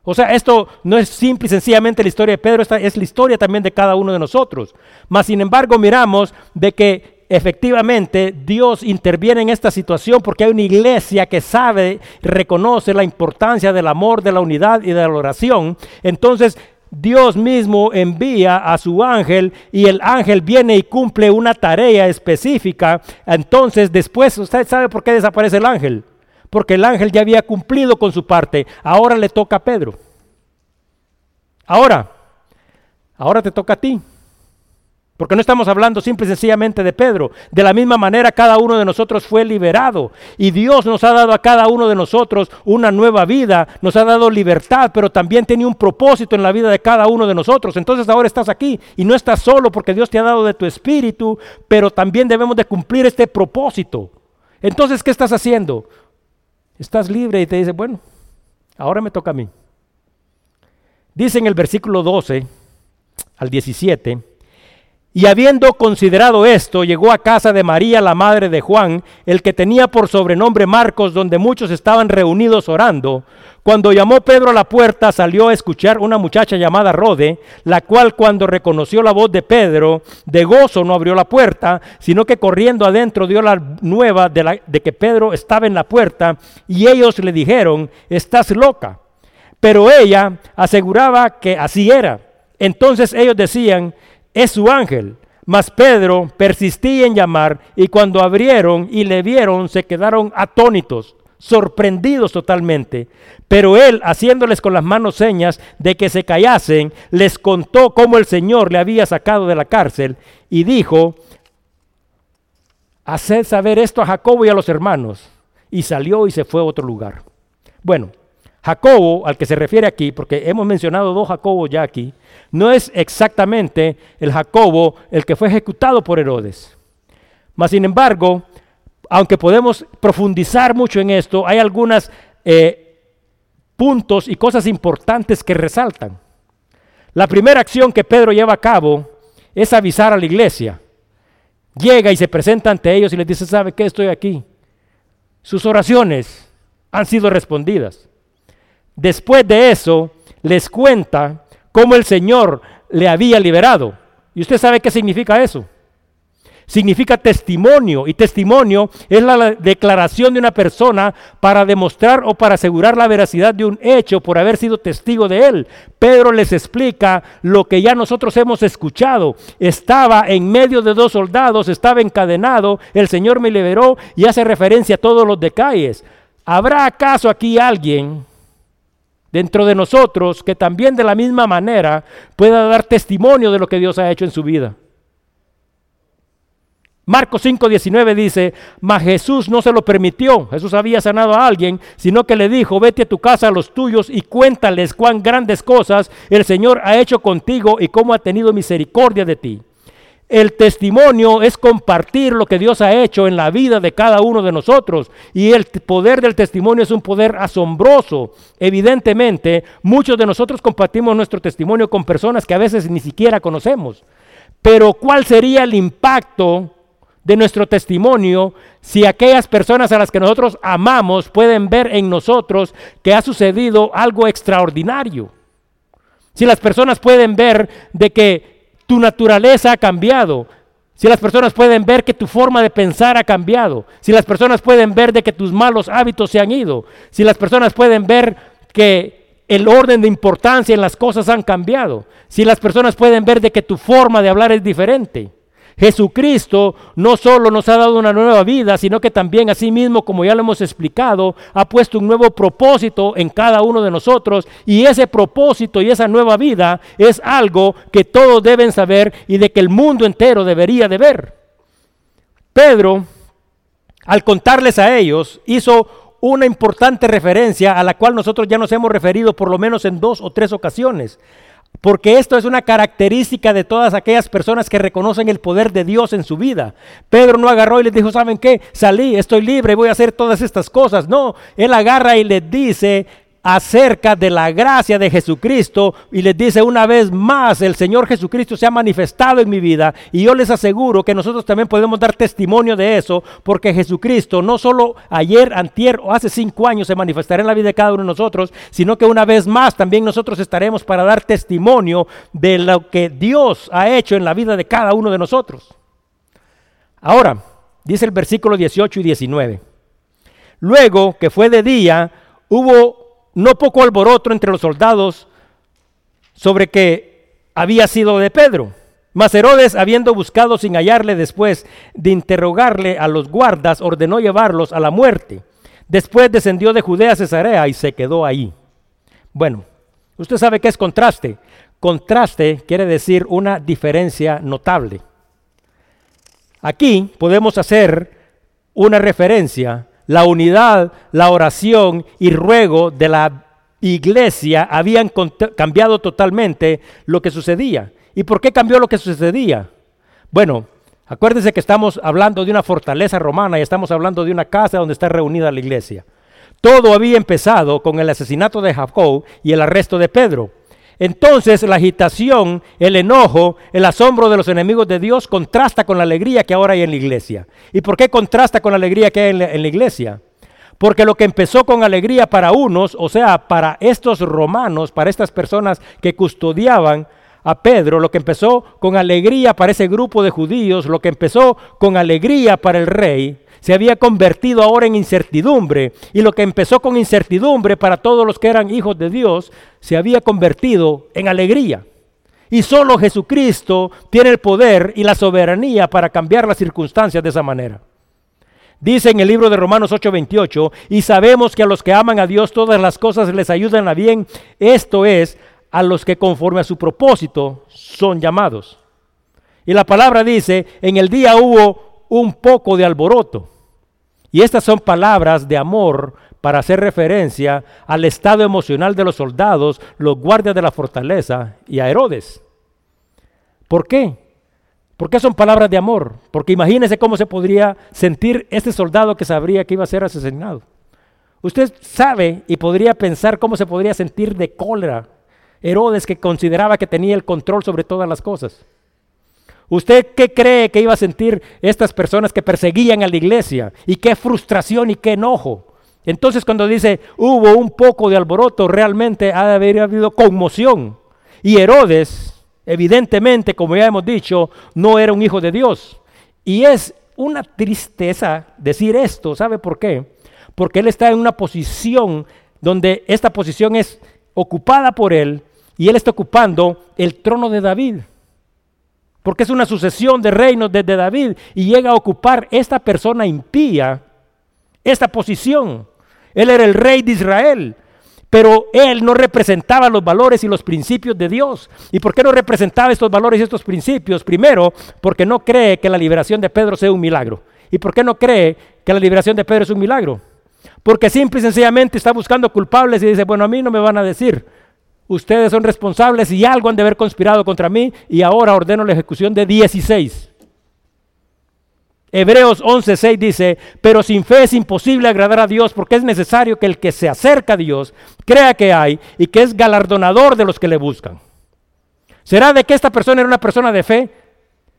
O sea, esto no es simple y sencillamente la historia de Pedro, esta es la historia también de cada uno de nosotros. Mas, sin embargo, miramos de que efectivamente Dios interviene en esta situación porque hay una iglesia que sabe, reconoce la importancia del amor, de la unidad y de la oración. Entonces Dios mismo envía a su ángel y el ángel viene y cumple una tarea específica. Entonces después, ¿usted sabe por qué desaparece el ángel? Porque el ángel ya había cumplido con su parte. Ahora le toca a Pedro. Ahora, ahora te toca a ti. Porque no estamos hablando simple y sencillamente de Pedro. De la misma manera cada uno de nosotros fue liberado. Y Dios nos ha dado a cada uno de nosotros una nueva vida, nos ha dado libertad, pero también tiene un propósito en la vida de cada uno de nosotros. Entonces ahora estás aquí y no estás solo porque Dios te ha dado de tu espíritu, pero también debemos de cumplir este propósito. Entonces, ¿qué estás haciendo? Estás libre y te dice, bueno, ahora me toca a mí. Dice en el versículo 12 al 17. Y habiendo considerado esto, llegó a casa de María, la madre de Juan, el que tenía por sobrenombre Marcos, donde muchos estaban reunidos orando. Cuando llamó Pedro a la puerta, salió a escuchar una muchacha llamada Rode, la cual cuando reconoció la voz de Pedro, de gozo no abrió la puerta, sino que corriendo adentro dio la nueva de, que Pedro estaba en la puerta, y ellos le dijeron, estás loca. Pero ella aseguraba que así era. Entonces ellos decían, es su ángel. Mas Pedro persistía en llamar y cuando abrieron y le vieron se quedaron atónitos, sorprendidos totalmente. Pero él, haciéndoles con las manos señas de que se callasen, les contó cómo el Señor le había sacado de la cárcel y dijo, haced saber esto a Jacobo y a los hermanos. Y salió y se fue a otro lugar. Bueno, Jacobo, al que se refiere aquí, porque hemos mencionado dos Jacobos ya aquí, no es exactamente el Jacobo el que fue ejecutado por Herodes. Mas, sin embargo, aunque podemos profundizar mucho en esto, hay algunos eh, puntos y cosas importantes que resaltan. La primera acción que Pedro lleva a cabo es avisar a la iglesia. Llega y se presenta ante ellos y les dice, ¿sabe qué? Estoy aquí. Sus oraciones han sido respondidas. Después de eso, les cuenta cómo el Señor le había liberado. ¿Y usted sabe qué significa eso? Significa testimonio y testimonio es la declaración de una persona para demostrar o para asegurar la veracidad de un hecho por haber sido testigo de él. Pedro les explica lo que ya nosotros hemos escuchado. Estaba en medio de dos soldados, estaba encadenado, el Señor me liberó y hace referencia a todos los detalles. ¿Habrá acaso aquí alguien dentro de nosotros que también de la misma manera pueda dar testimonio de lo que Dios ha hecho en su vida. Marcos 5:19 dice, mas Jesús no se lo permitió, Jesús había sanado a alguien, sino que le dijo, vete a tu casa a los tuyos y cuéntales cuán grandes cosas el Señor ha hecho contigo y cómo ha tenido misericordia de ti. El testimonio es compartir lo que Dios ha hecho en la vida de cada uno de nosotros. Y el poder del testimonio es un poder asombroso. Evidentemente, muchos de nosotros compartimos nuestro testimonio con personas que a veces ni siquiera conocemos. Pero ¿cuál sería el impacto de nuestro testimonio si aquellas personas a las que nosotros amamos pueden ver en nosotros que ha sucedido algo extraordinario? Si las personas pueden ver de que tu naturaleza ha cambiado. Si las personas pueden ver que tu forma de pensar ha cambiado. Si las personas pueden ver de que tus malos hábitos se han ido. Si las personas pueden ver que el orden de importancia en las cosas han cambiado. Si las personas pueden ver de que tu forma de hablar es diferente. Jesucristo no solo nos ha dado una nueva vida, sino que también mismo, como ya lo hemos explicado, ha puesto un nuevo propósito en cada uno de nosotros y ese propósito y esa nueva vida es algo que todos deben saber y de que el mundo entero debería de ver. Pedro, al contarles a ellos, hizo una importante referencia a la cual nosotros ya nos hemos referido por lo menos en dos o tres ocasiones. Porque esto es una característica de todas aquellas personas que reconocen el poder de Dios en su vida. Pedro no agarró y les dijo, ¿saben qué? Salí, estoy libre, voy a hacer todas estas cosas. No, él agarra y les dice, acerca de la gracia de Jesucristo y les dice una vez más, el Señor Jesucristo se ha manifestado en mi vida y yo les aseguro que nosotros también podemos dar testimonio de eso porque Jesucristo no solo ayer, antier o hace cinco años se manifestará en la vida de cada uno de nosotros, sino que una vez más también nosotros estaremos para dar testimonio de lo que Dios ha hecho en la vida de cada uno de nosotros. Ahora, dice el versículo 18 y 19. Luego que fue de día, hubo no poco alboroto entre los soldados sobre que había sido de Pedro. Mas Herodes, habiendo buscado sin hallarle después de interrogarle a los guardas, ordenó llevarlos a la muerte. Después descendió de Judea a Cesarea y se quedó ahí. Bueno, usted sabe qué es contraste. Contraste quiere decir una diferencia notable. Aquí podemos hacer una referencia la unidad, la oración y ruego de la iglesia habían cambiado totalmente lo que sucedía. ¿Y por qué cambió lo que sucedía? Bueno, acuérdense que estamos hablando de una fortaleza romana y estamos hablando de una casa donde está reunida la iglesia. Todo había empezado con el asesinato de Jacob y el arresto de Pedro. Entonces la agitación, el enojo, el asombro de los enemigos de Dios contrasta con la alegría que ahora hay en la iglesia. ¿Y por qué contrasta con la alegría que hay en la, en la iglesia? Porque lo que empezó con alegría para unos, o sea, para estos romanos, para estas personas que custodiaban a Pedro, lo que empezó con alegría para ese grupo de judíos, lo que empezó con alegría para el rey, se había convertido ahora en incertidumbre. Y lo que empezó con incertidumbre para todos los que eran hijos de Dios, se había convertido en alegría. Y solo Jesucristo tiene el poder y la soberanía para cambiar las circunstancias de esa manera. Dice en el libro de Romanos 8:28, y sabemos que a los que aman a Dios todas las cosas les ayudan a bien, esto es, a los que conforme a su propósito son llamados. Y la palabra dice, en el día hubo un poco de alboroto. Y estas son palabras de amor para hacer referencia al estado emocional de los soldados, los guardias de la fortaleza y a Herodes. ¿Por qué? ¿Por qué son palabras de amor? Porque imagínese cómo se podría sentir este soldado que sabría que iba a ser asesinado. Usted sabe y podría pensar cómo se podría sentir de cólera Herodes que consideraba que tenía el control sobre todas las cosas. ¿Usted qué cree que iba a sentir estas personas que perseguían a la iglesia? Y qué frustración y qué enojo. Entonces cuando dice hubo un poco de alboroto, realmente ha de haber habido conmoción. Y Herodes, evidentemente, como ya hemos dicho, no era un hijo de Dios. Y es una tristeza decir esto, ¿sabe por qué? Porque él está en una posición donde esta posición es ocupada por él y él está ocupando el trono de David porque es una sucesión de reinos desde David y llega a ocupar esta persona impía esta posición. Él era el rey de Israel, pero él no representaba los valores y los principios de Dios. ¿Y por qué no representaba estos valores y estos principios? Primero, porque no cree que la liberación de Pedro sea un milagro. ¿Y por qué no cree que la liberación de Pedro es un milagro? Porque simple y sencillamente está buscando culpables y dice, bueno, a mí no me van a decir. Ustedes son responsables y algo han de haber conspirado contra mí y ahora ordeno la ejecución de 16. Hebreos 11:6 dice, pero sin fe es imposible agradar a Dios porque es necesario que el que se acerca a Dios crea que hay y que es galardonador de los que le buscan. ¿Será de que esta persona era una persona de fe?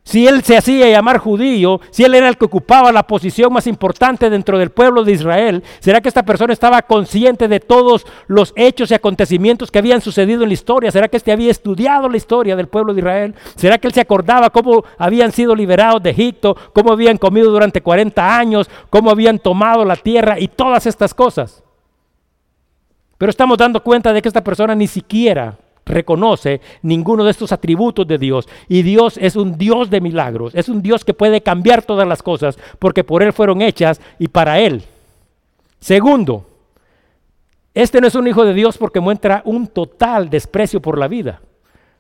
Si él se hacía llamar judío, si él era el que ocupaba la posición más importante dentro del pueblo de Israel, ¿será que esta persona estaba consciente de todos los hechos y acontecimientos que habían sucedido en la historia? ¿Será que éste había estudiado la historia del pueblo de Israel? ¿Será que él se acordaba cómo habían sido liberados de Egipto, cómo habían comido durante 40 años, cómo habían tomado la tierra y todas estas cosas? Pero estamos dando cuenta de que esta persona ni siquiera reconoce ninguno de estos atributos de Dios. Y Dios es un Dios de milagros, es un Dios que puede cambiar todas las cosas porque por Él fueron hechas y para Él. Segundo, este no es un hijo de Dios porque muestra un total desprecio por la vida.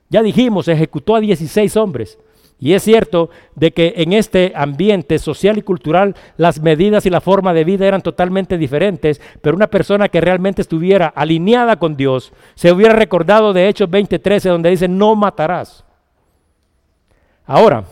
Ya dijimos, ejecutó a 16 hombres. Y es cierto de que en este ambiente social y cultural las medidas y la forma de vida eran totalmente diferentes, pero una persona que realmente estuviera alineada con Dios se hubiera recordado de Hechos 20:13 donde dice no matarás. Ahora,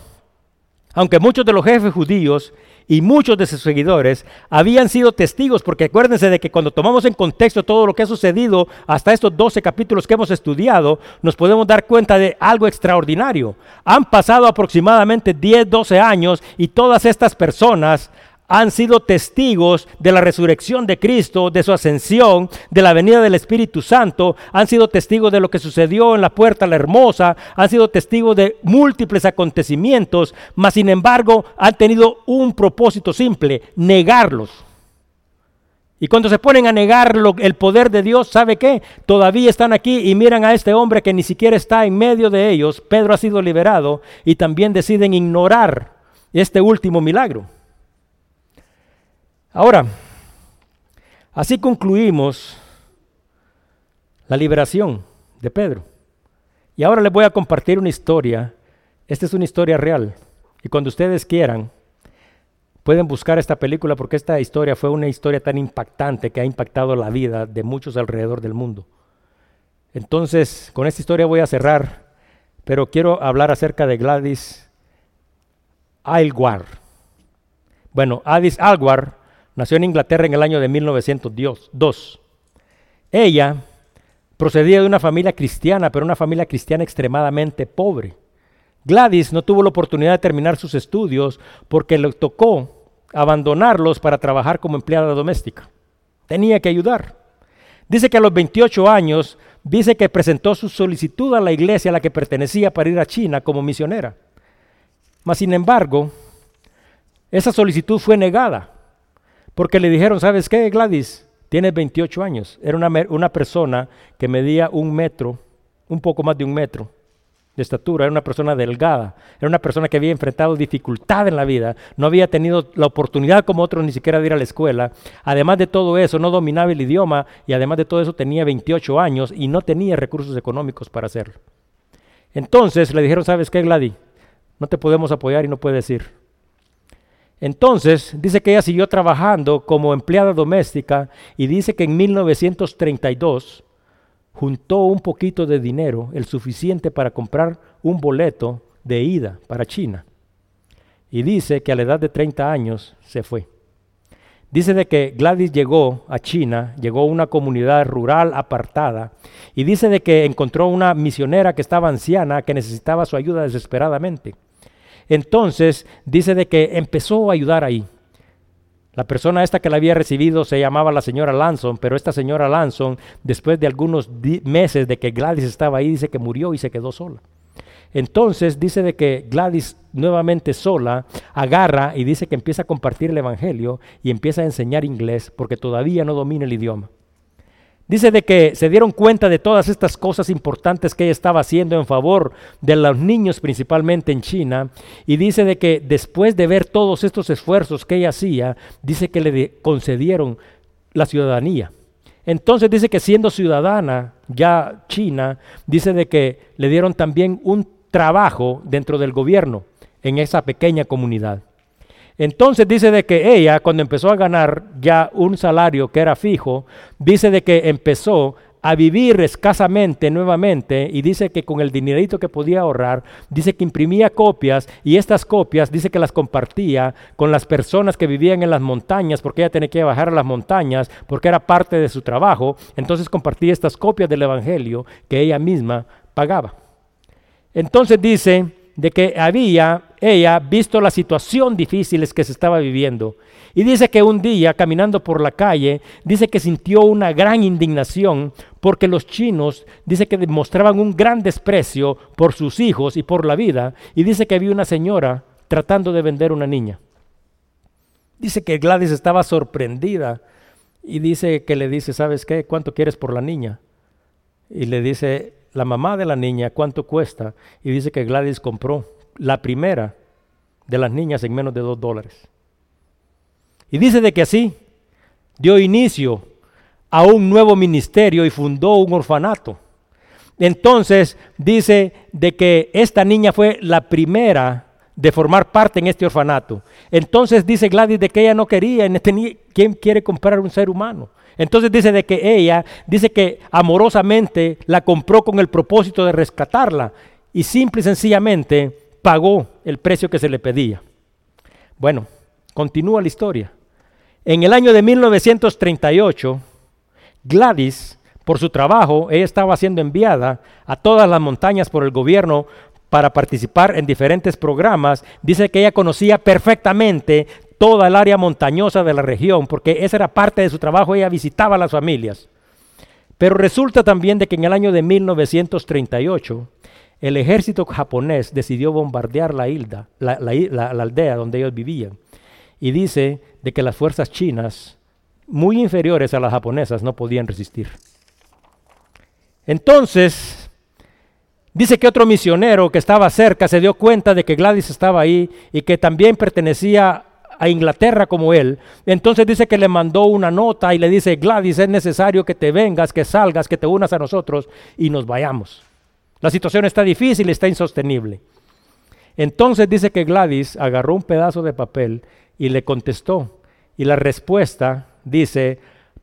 aunque muchos de los jefes judíos y muchos de sus seguidores habían sido testigos, porque acuérdense de que cuando tomamos en contexto todo lo que ha sucedido hasta estos 12 capítulos que hemos estudiado, nos podemos dar cuenta de algo extraordinario. Han pasado aproximadamente 10, 12 años y todas estas personas han sido testigos de la resurrección de Cristo, de su ascensión, de la venida del Espíritu Santo, han sido testigos de lo que sucedió en la puerta la hermosa, han sido testigos de múltiples acontecimientos, mas sin embargo han tenido un propósito simple, negarlos. Y cuando se ponen a negar el poder de Dios, ¿sabe qué? Todavía están aquí y miran a este hombre que ni siquiera está en medio de ellos. Pedro ha sido liberado y también deciden ignorar este último milagro. Ahora, así concluimos la liberación de Pedro. Y ahora les voy a compartir una historia. Esta es una historia real. Y cuando ustedes quieran, pueden buscar esta película porque esta historia fue una historia tan impactante que ha impactado la vida de muchos alrededor del mundo. Entonces, con esta historia voy a cerrar, pero quiero hablar acerca de Gladys Aylward. Bueno, Gladys Aylward Nació en Inglaterra en el año de 1902. Ella procedía de una familia cristiana, pero una familia cristiana extremadamente pobre. Gladys no tuvo la oportunidad de terminar sus estudios porque le tocó abandonarlos para trabajar como empleada doméstica. Tenía que ayudar. Dice que a los 28 años, dice que presentó su solicitud a la iglesia a la que pertenecía para ir a China como misionera. Mas, sin embargo, esa solicitud fue negada. Porque le dijeron, ¿sabes qué, Gladys? Tienes 28 años. Era una, una persona que medía un metro, un poco más de un metro de estatura, era una persona delgada, era una persona que había enfrentado dificultad en la vida, no había tenido la oportunidad como otros ni siquiera de ir a la escuela, además de todo eso no dominaba el idioma y además de todo eso tenía 28 años y no tenía recursos económicos para hacerlo. Entonces le dijeron, ¿sabes qué, Gladys? No te podemos apoyar y no puedes ir. Entonces, dice que ella siguió trabajando como empleada doméstica y dice que en 1932 juntó un poquito de dinero, el suficiente para comprar un boleto de ida para China. Y dice que a la edad de 30 años se fue. Dice de que Gladys llegó a China, llegó a una comunidad rural apartada, y dice de que encontró una misionera que estaba anciana, que necesitaba su ayuda desesperadamente. Entonces dice de que empezó a ayudar ahí. La persona esta que la había recibido se llamaba la señora Lanson, pero esta señora Lanson, después de algunos meses de que Gladys estaba ahí, dice que murió y se quedó sola. Entonces dice de que Gladys nuevamente sola agarra y dice que empieza a compartir el Evangelio y empieza a enseñar inglés porque todavía no domina el idioma. Dice de que se dieron cuenta de todas estas cosas importantes que ella estaba haciendo en favor de los niños principalmente en China y dice de que después de ver todos estos esfuerzos que ella hacía, dice que le concedieron la ciudadanía. Entonces dice que siendo ciudadana ya china, dice de que le dieron también un trabajo dentro del gobierno en esa pequeña comunidad. Entonces dice de que ella, cuando empezó a ganar ya un salario que era fijo, dice de que empezó a vivir escasamente nuevamente y dice que con el dinerito que podía ahorrar, dice que imprimía copias y estas copias dice que las compartía con las personas que vivían en las montañas porque ella tenía que bajar a las montañas porque era parte de su trabajo, entonces compartía estas copias del Evangelio que ella misma pagaba. Entonces dice de que había ella visto la situación difícil que se estaba viviendo. Y dice que un día, caminando por la calle, dice que sintió una gran indignación porque los chinos, dice que demostraban un gran desprecio por sus hijos y por la vida. Y dice que había una señora tratando de vender una niña. Dice que Gladys estaba sorprendida y dice que le dice, ¿sabes qué? ¿Cuánto quieres por la niña? Y le dice, la mamá de la niña cuánto cuesta y dice que Gladys compró la primera de las niñas en menos de dos dólares. Y dice de que así dio inicio a un nuevo ministerio y fundó un orfanato. Entonces dice de que esta niña fue la primera de formar parte en este orfanato. Entonces dice Gladys de que ella no quería, ¿quién quiere comprar un ser humano? Entonces dice de que ella, dice que amorosamente la compró con el propósito de rescatarla y simple y sencillamente pagó el precio que se le pedía. Bueno, continúa la historia. En el año de 1938, Gladys, por su trabajo, ella estaba siendo enviada a todas las montañas por el gobierno para participar en diferentes programas. Dice que ella conocía perfectamente toda el área montañosa de la región, porque esa era parte de su trabajo, ella visitaba a las familias. Pero resulta también de que en el año de 1938 el ejército japonés decidió bombardear la, isla, la, aldea donde ellos vivían. Y dice de que las fuerzas chinas, muy inferiores a las japonesas, no podían resistir. Entonces, dice que otro misionero que estaba cerca se dio cuenta de que Gladys estaba ahí y que también pertenecía a Inglaterra como él. Entonces dice que le mandó una nota y le dice, Gladys, es necesario que te vengas, que salgas, que te unas a nosotros y nos vayamos. La situación está difícil, está insostenible. Entonces dice que Gladys agarró un pedazo de papel y le contestó. Y la respuesta dice,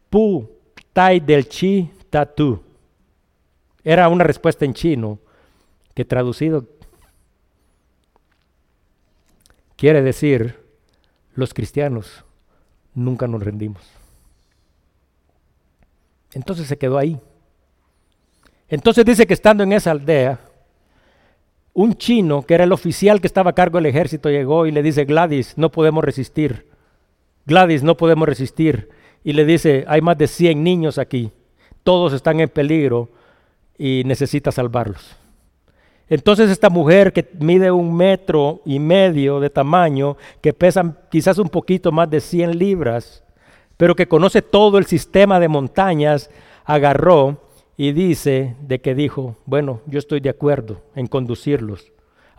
Pu Tai del Chi Tatu. Era una respuesta en chino que traducido quiere decir, los cristianos nunca nos rendimos. Entonces se quedó ahí. Entonces dice que estando en esa aldea, un chino, que era el oficial que estaba a cargo del ejército, llegó y le dice, Gladys, no podemos resistir. Gladys, no podemos resistir. Y le dice, hay más de 100 niños aquí, todos están en peligro y necesita salvarlos. Entonces esta mujer que mide un metro y medio de tamaño, que pesa quizás un poquito más de 100 libras, pero que conoce todo el sistema de montañas, agarró y dice de que dijo, bueno, yo estoy de acuerdo en conducirlos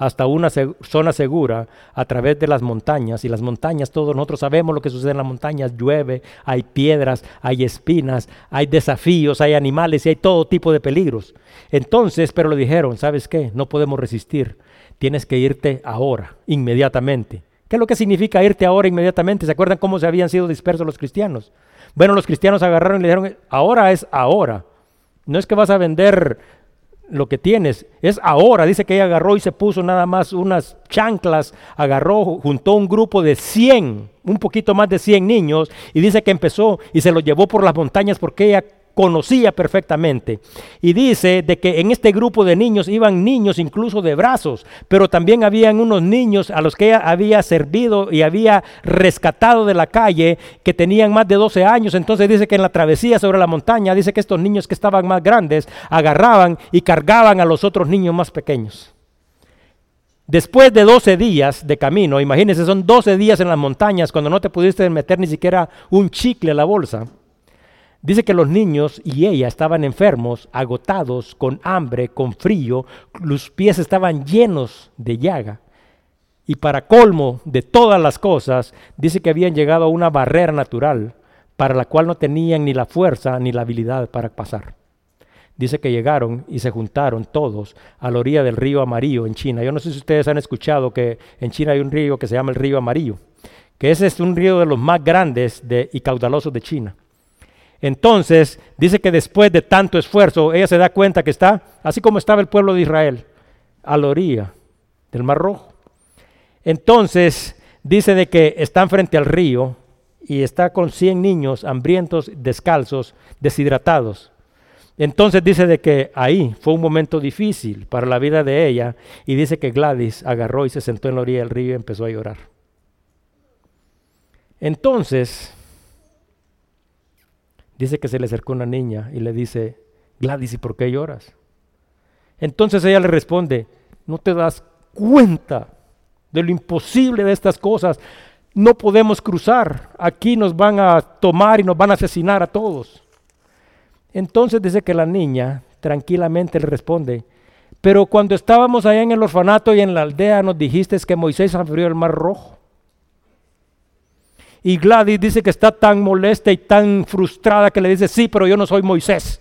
hasta una zona segura a través de las montañas. Y las montañas, todos nosotros sabemos lo que sucede en las montañas. Llueve, hay piedras, hay espinas, hay desafíos, hay animales y hay todo tipo de peligros. Entonces, pero le dijeron, ¿sabes qué? No podemos resistir. Tienes que irte ahora, inmediatamente. ¿Qué es lo que significa irte ahora inmediatamente? ¿Se acuerdan cómo se habían sido dispersos los cristianos? Bueno, los cristianos agarraron y le dijeron, ahora es ahora. No es que vas a vender lo que tienes, es ahora. Dice que ella agarró y se puso nada más unas chanclas, agarró, juntó un grupo de 100, un poquito más de 100 niños, y dice que empezó y se los llevó por las montañas porque ella conocía perfectamente. Y dice de que en este grupo de niños iban niños incluso de brazos, pero también habían unos niños a los que ella había servido y había rescatado de la calle que tenían más de 12 años. Entonces dice que en la travesía sobre la montaña, dice que estos niños que estaban más grandes agarraban y cargaban a los otros niños más pequeños. Después de 12 días de camino, imagínense, son 12 días en las montañas cuando no te pudiste meter ni siquiera un chicle a la bolsa. Dice que los niños y ella estaban enfermos, agotados, con hambre, con frío, los pies estaban llenos de llaga. Y para colmo de todas las cosas, dice que habían llegado a una barrera natural para la cual no tenían ni la fuerza ni la habilidad para pasar. Dice que llegaron y se juntaron todos a la orilla del río Amarillo en China. Yo no sé si ustedes han escuchado que en China hay un río que se llama el río Amarillo, que ese es un río de los más grandes y caudalosos de China. Entonces, dice que después de tanto esfuerzo, ella se da cuenta que está, así como estaba el pueblo de Israel, a la orilla del Mar Rojo. Entonces, dice de que están frente al río y está con 100 niños hambrientos, descalzos, deshidratados. Entonces dice de que ahí fue un momento difícil para la vida de ella y dice que Gladys agarró y se sentó en la orilla del río y empezó a llorar. Entonces, dice que se le acercó una niña y le dice, Gladys, ¿y por qué lloras? Entonces ella le responde, ¿no te das cuenta de lo imposible de estas cosas? No podemos cruzar, aquí nos van a tomar y nos van a asesinar a todos. Entonces dice que la niña tranquilamente le responde, pero cuando estábamos allá en el orfanato y en la aldea nos dijiste que Moisés abrió el mar rojo. Y Gladys dice que está tan molesta y tan frustrada que le dice, sí, pero yo no soy Moisés.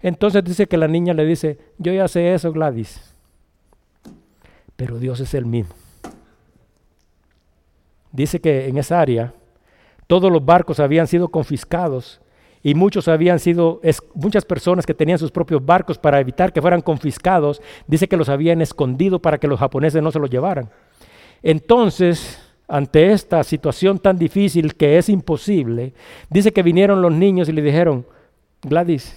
Entonces dice que la niña le dice, yo ya sé eso, Gladys, pero Dios es el mismo. Dice que en esa área todos los barcos habían sido confiscados y muchos habían sido, muchas personas que tenían sus propios barcos para evitar que fueran confiscados, dice que los habían escondido para que los japoneses no se los llevaran. Entonces, ante esta situación tan difícil que es imposible, dice que vinieron los niños y le dijeron, Gladys,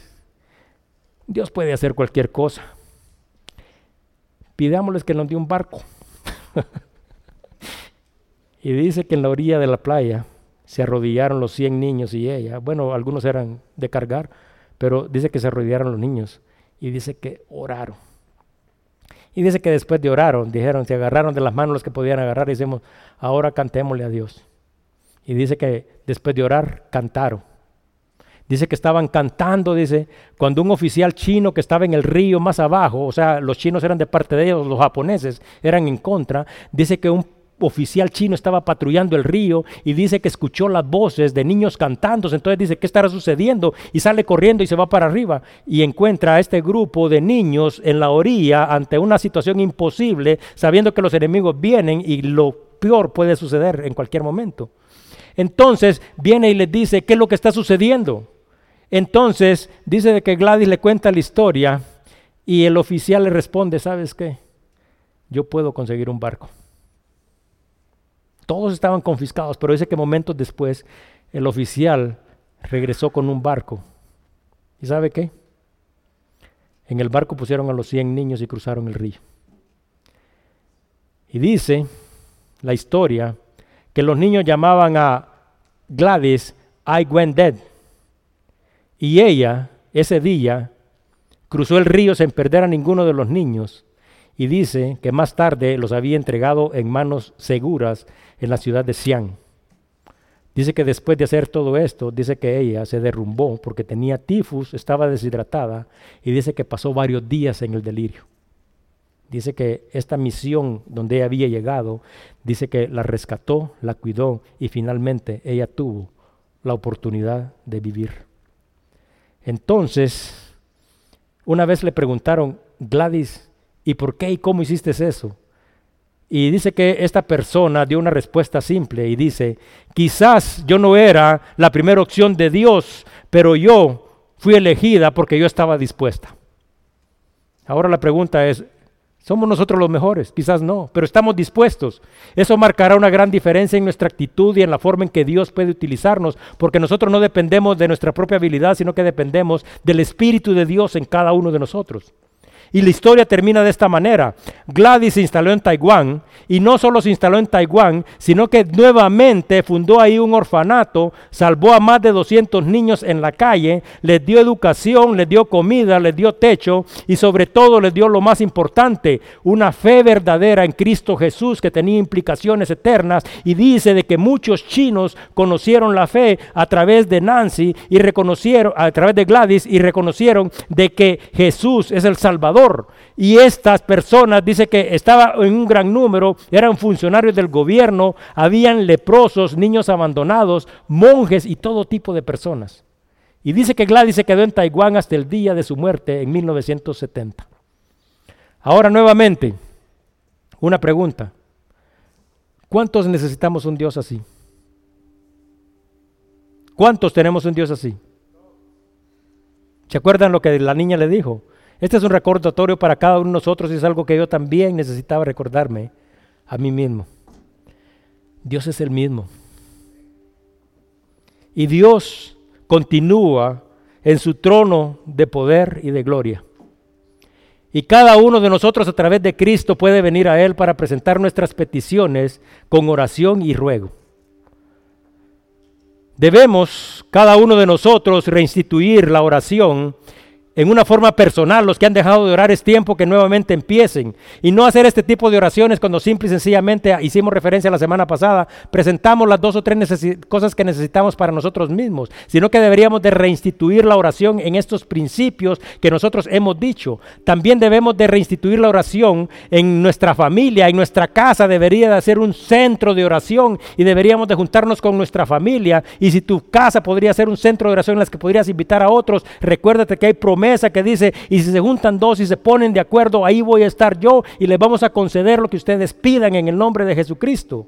Dios puede hacer cualquier cosa. Pidámosles que nos dé un barco. y dice que en la orilla de la playa se arrodillaron los 100 niños y ella. Bueno, algunos eran de cargar, pero dice que se arrodillaron los niños y dice que oraron. Y dice que después de oraron, dijeron, se agarraron de las manos los que podían agarrar y decimos, ahora cantémosle a Dios. Y dice que después de orar, cantaron. Dice que estaban cantando, dice, cuando un oficial chino que estaba en el río más abajo, o sea, los chinos eran de parte de ellos, los japoneses eran en contra, dice que un oficial chino estaba patrullando el río y dice que escuchó las voces de niños cantando. Entonces dice, ¿qué estará sucediendo? Y sale corriendo y se va para arriba y encuentra a este grupo de niños en la orilla ante una situación imposible, sabiendo que los enemigos vienen y lo peor puede suceder en cualquier momento. Entonces viene y les dice, ¿qué es lo que está sucediendo? Entonces dice de que Gladys le cuenta la historia y el oficial le responde, ¿sabes qué? Yo puedo conseguir un barco. Todos estaban confiscados, pero dice que momentos después el oficial regresó con un barco. ¿Y sabe qué? En el barco pusieron a los 100 niños y cruzaron el río. Y dice la historia que los niños llamaban a Gladys I went dead. Y ella, ese día, cruzó el río sin perder a ninguno de los niños y dice que más tarde los había entregado en manos seguras en la ciudad de Xi'an. Dice que después de hacer todo esto, dice que ella se derrumbó porque tenía tifus, estaba deshidratada y dice que pasó varios días en el delirio. Dice que esta misión donde ella había llegado, dice que la rescató, la cuidó y finalmente ella tuvo la oportunidad de vivir. Entonces, una vez le preguntaron, Gladys, ¿Y por qué y cómo hiciste eso? Y dice que esta persona dio una respuesta simple y dice, quizás yo no era la primera opción de Dios, pero yo fui elegida porque yo estaba dispuesta. Ahora la pregunta es, ¿somos nosotros los mejores? Quizás no, pero estamos dispuestos. Eso marcará una gran diferencia en nuestra actitud y en la forma en que Dios puede utilizarnos, porque nosotros no dependemos de nuestra propia habilidad, sino que dependemos del Espíritu de Dios en cada uno de nosotros. Y la historia termina de esta manera. Gladys se instaló en Taiwán y no solo se instaló en Taiwán, sino que nuevamente fundó ahí un orfanato, salvó a más de 200 niños en la calle, les dio educación, les dio comida, les dio techo y sobre todo les dio lo más importante, una fe verdadera en Cristo Jesús que tenía implicaciones eternas y dice de que muchos chinos conocieron la fe a través de Nancy y reconocieron, a través de Gladys y reconocieron de que Jesús es el Salvador Y estas personas, dice que estaba en un gran número, eran funcionarios del gobierno, habían leprosos, niños abandonados, monjes y todo tipo de personas. Y dice que Gladys se quedó en Taiwán hasta el día de su muerte en 1970. Ahora nuevamente, una pregunta. ¿Cuántos necesitamos un Dios así? ¿Cuántos tenemos un Dios así? ¿Se acuerdan lo que la niña le dijo? Este es un recordatorio para cada uno de nosotros y es algo que yo también necesitaba recordarme a mí mismo. Dios es el mismo. Y Dios continúa en su trono de poder y de gloria. Y cada uno de nosotros a través de Cristo puede venir a Él para presentar nuestras peticiones con oración y ruego. Debemos cada uno de nosotros reinstituir la oración en una forma personal. Los que han dejado de orar es tiempo que nuevamente empiecen. Y no hacer este tipo de oraciones cuando simple y sencillamente hicimos referencia la semana pasada, presentamos las dos o tres cosas que necesitamos para nosotros mismos, sino que deberíamos de reinstituir la oración en estos principios que nosotros hemos dicho. También debemos de reinstituir la oración en nuestra familia, en nuestra casa debería de ser un centro de oración y deberíamos de juntarnos con nuestra familia. Y si tu casa podría ser un centro de oración en las que podrías invitar a otros, recuérdate que hay promesas que dice, y si se juntan dos y se ponen de acuerdo, ahí voy a estar yo y les vamos a conceder lo que ustedes pidan en el nombre de Jesucristo.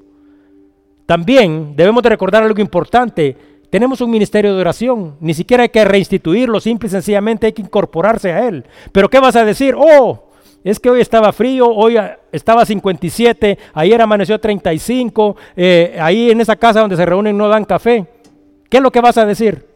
También debemos de recordar algo importante. Tenemos un ministerio de oración, ni siquiera hay que reinstituirlo, simple y sencillamente hay que incorporarse a él. Pero ¿qué vas a decir? Oh, es que hoy estaba frío, hoy estaba 57, ayer amaneció 35, eh, ahí en esa casa donde se reúnen no dan café. ¿Qué es lo que vas a decir?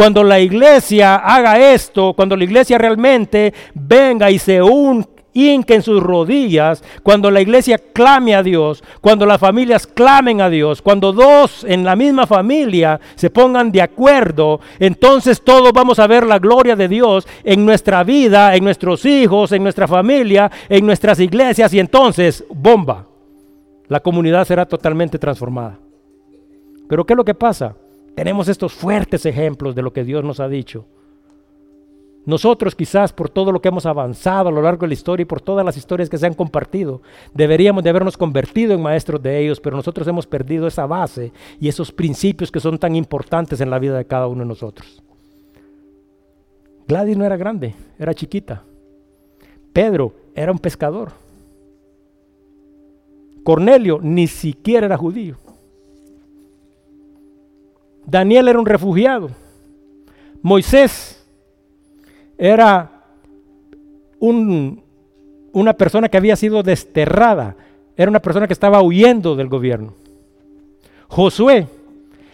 Cuando la iglesia haga esto, cuando la iglesia realmente venga y se un, hinque en sus rodillas, cuando la iglesia clame a Dios, cuando las familias clamen a Dios, cuando dos en la misma familia se pongan de acuerdo, entonces todos vamos a ver la gloria de Dios en nuestra vida, en nuestros hijos, en nuestra familia, en nuestras iglesias y entonces, bomba, la comunidad será totalmente transformada. Pero ¿qué es lo que pasa? Tenemos estos fuertes ejemplos de lo que Dios nos ha dicho. Nosotros quizás por todo lo que hemos avanzado a lo largo de la historia y por todas las historias que se han compartido, deberíamos de habernos convertido en maestros de ellos, pero nosotros hemos perdido esa base y esos principios que son tan importantes en la vida de cada uno de nosotros. Gladys no era grande, era chiquita. Pedro era un pescador. Cornelio ni siquiera era judío. Daniel era un refugiado. Moisés era una persona que había sido desterrada. Era una persona que estaba huyendo del gobierno. Josué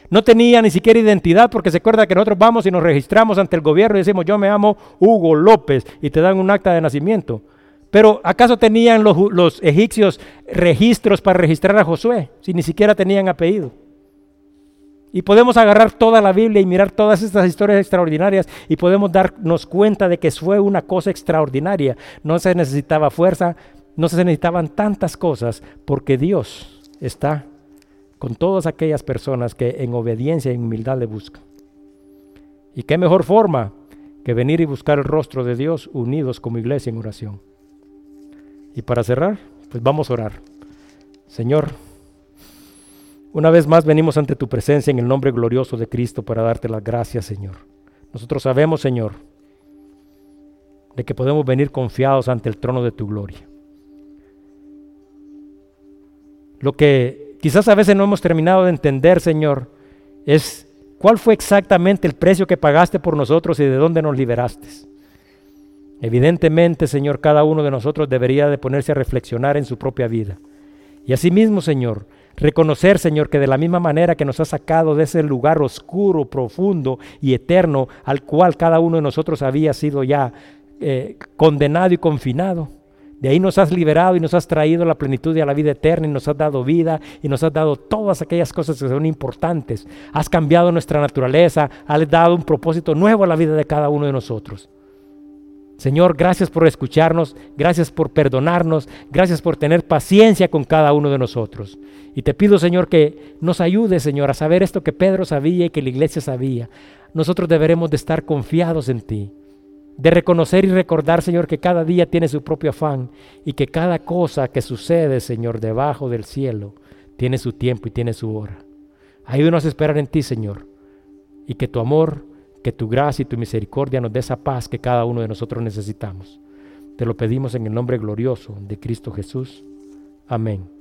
no tenía ni siquiera identidad porque se acuerda que nosotros vamos y nos registramos ante el gobierno y decimos yo me llamo Hugo López y te dan un acta de nacimiento. Pero ¿acaso tenían los, los egipcios registros para registrar a Josué si ni siquiera tenían apellido? Y podemos agarrar toda la Biblia y mirar todas estas historias extraordinarias y podemos darnos cuenta de que fue una cosa extraordinaria. No se necesitaba fuerza, no se necesitaban tantas cosas porque Dios está con todas aquellas personas que en obediencia y humildad le buscan. ¿Y qué mejor forma que venir y buscar el rostro de Dios unidos como iglesia en oración? Y para cerrar, pues vamos a orar. Señor, una vez más venimos ante tu presencia en el nombre glorioso de Cristo para darte las gracias, Señor. Nosotros sabemos, Señor, de que podemos venir confiados ante el trono de tu gloria. Lo que quizás a veces no hemos terminado de entender, Señor, es cuál fue exactamente el precio que pagaste por nosotros y de dónde nos liberaste. Evidentemente, Señor, cada uno de nosotros debería de ponerse a reflexionar en su propia vida. Y asimismo, Señor, Reconocer, Señor, que de la misma manera que nos has sacado de ese lugar oscuro, profundo y eterno al cual cada uno de nosotros había sido ya eh, condenado y confinado, de ahí nos has liberado y nos has traído la plenitud y a la vida eterna y nos has dado vida y nos has dado todas aquellas cosas que son importantes. Has cambiado nuestra naturaleza, has dado un propósito nuevo a la vida de cada uno de nosotros. Señor, gracias por escucharnos, gracias por perdonarnos, gracias por tener paciencia con cada uno de nosotros. Y te pido, Señor, que nos ayude, Señor, a saber esto que Pedro sabía y que la iglesia sabía. Nosotros deberemos de estar confiados en ti. de reconocer y recordar, Señor, que cada día tiene su propio afán y que cada cosa que sucede, Señor, debajo del cielo, tiene su tiempo y tiene su hora. Ayúdanos a esperar en ti, Señor, y que tu amor, que tu gracia y tu misericordia nos dé esa paz que cada uno de nosotros necesitamos. Te lo pedimos en el nombre glorioso de Cristo Jesús. Amén.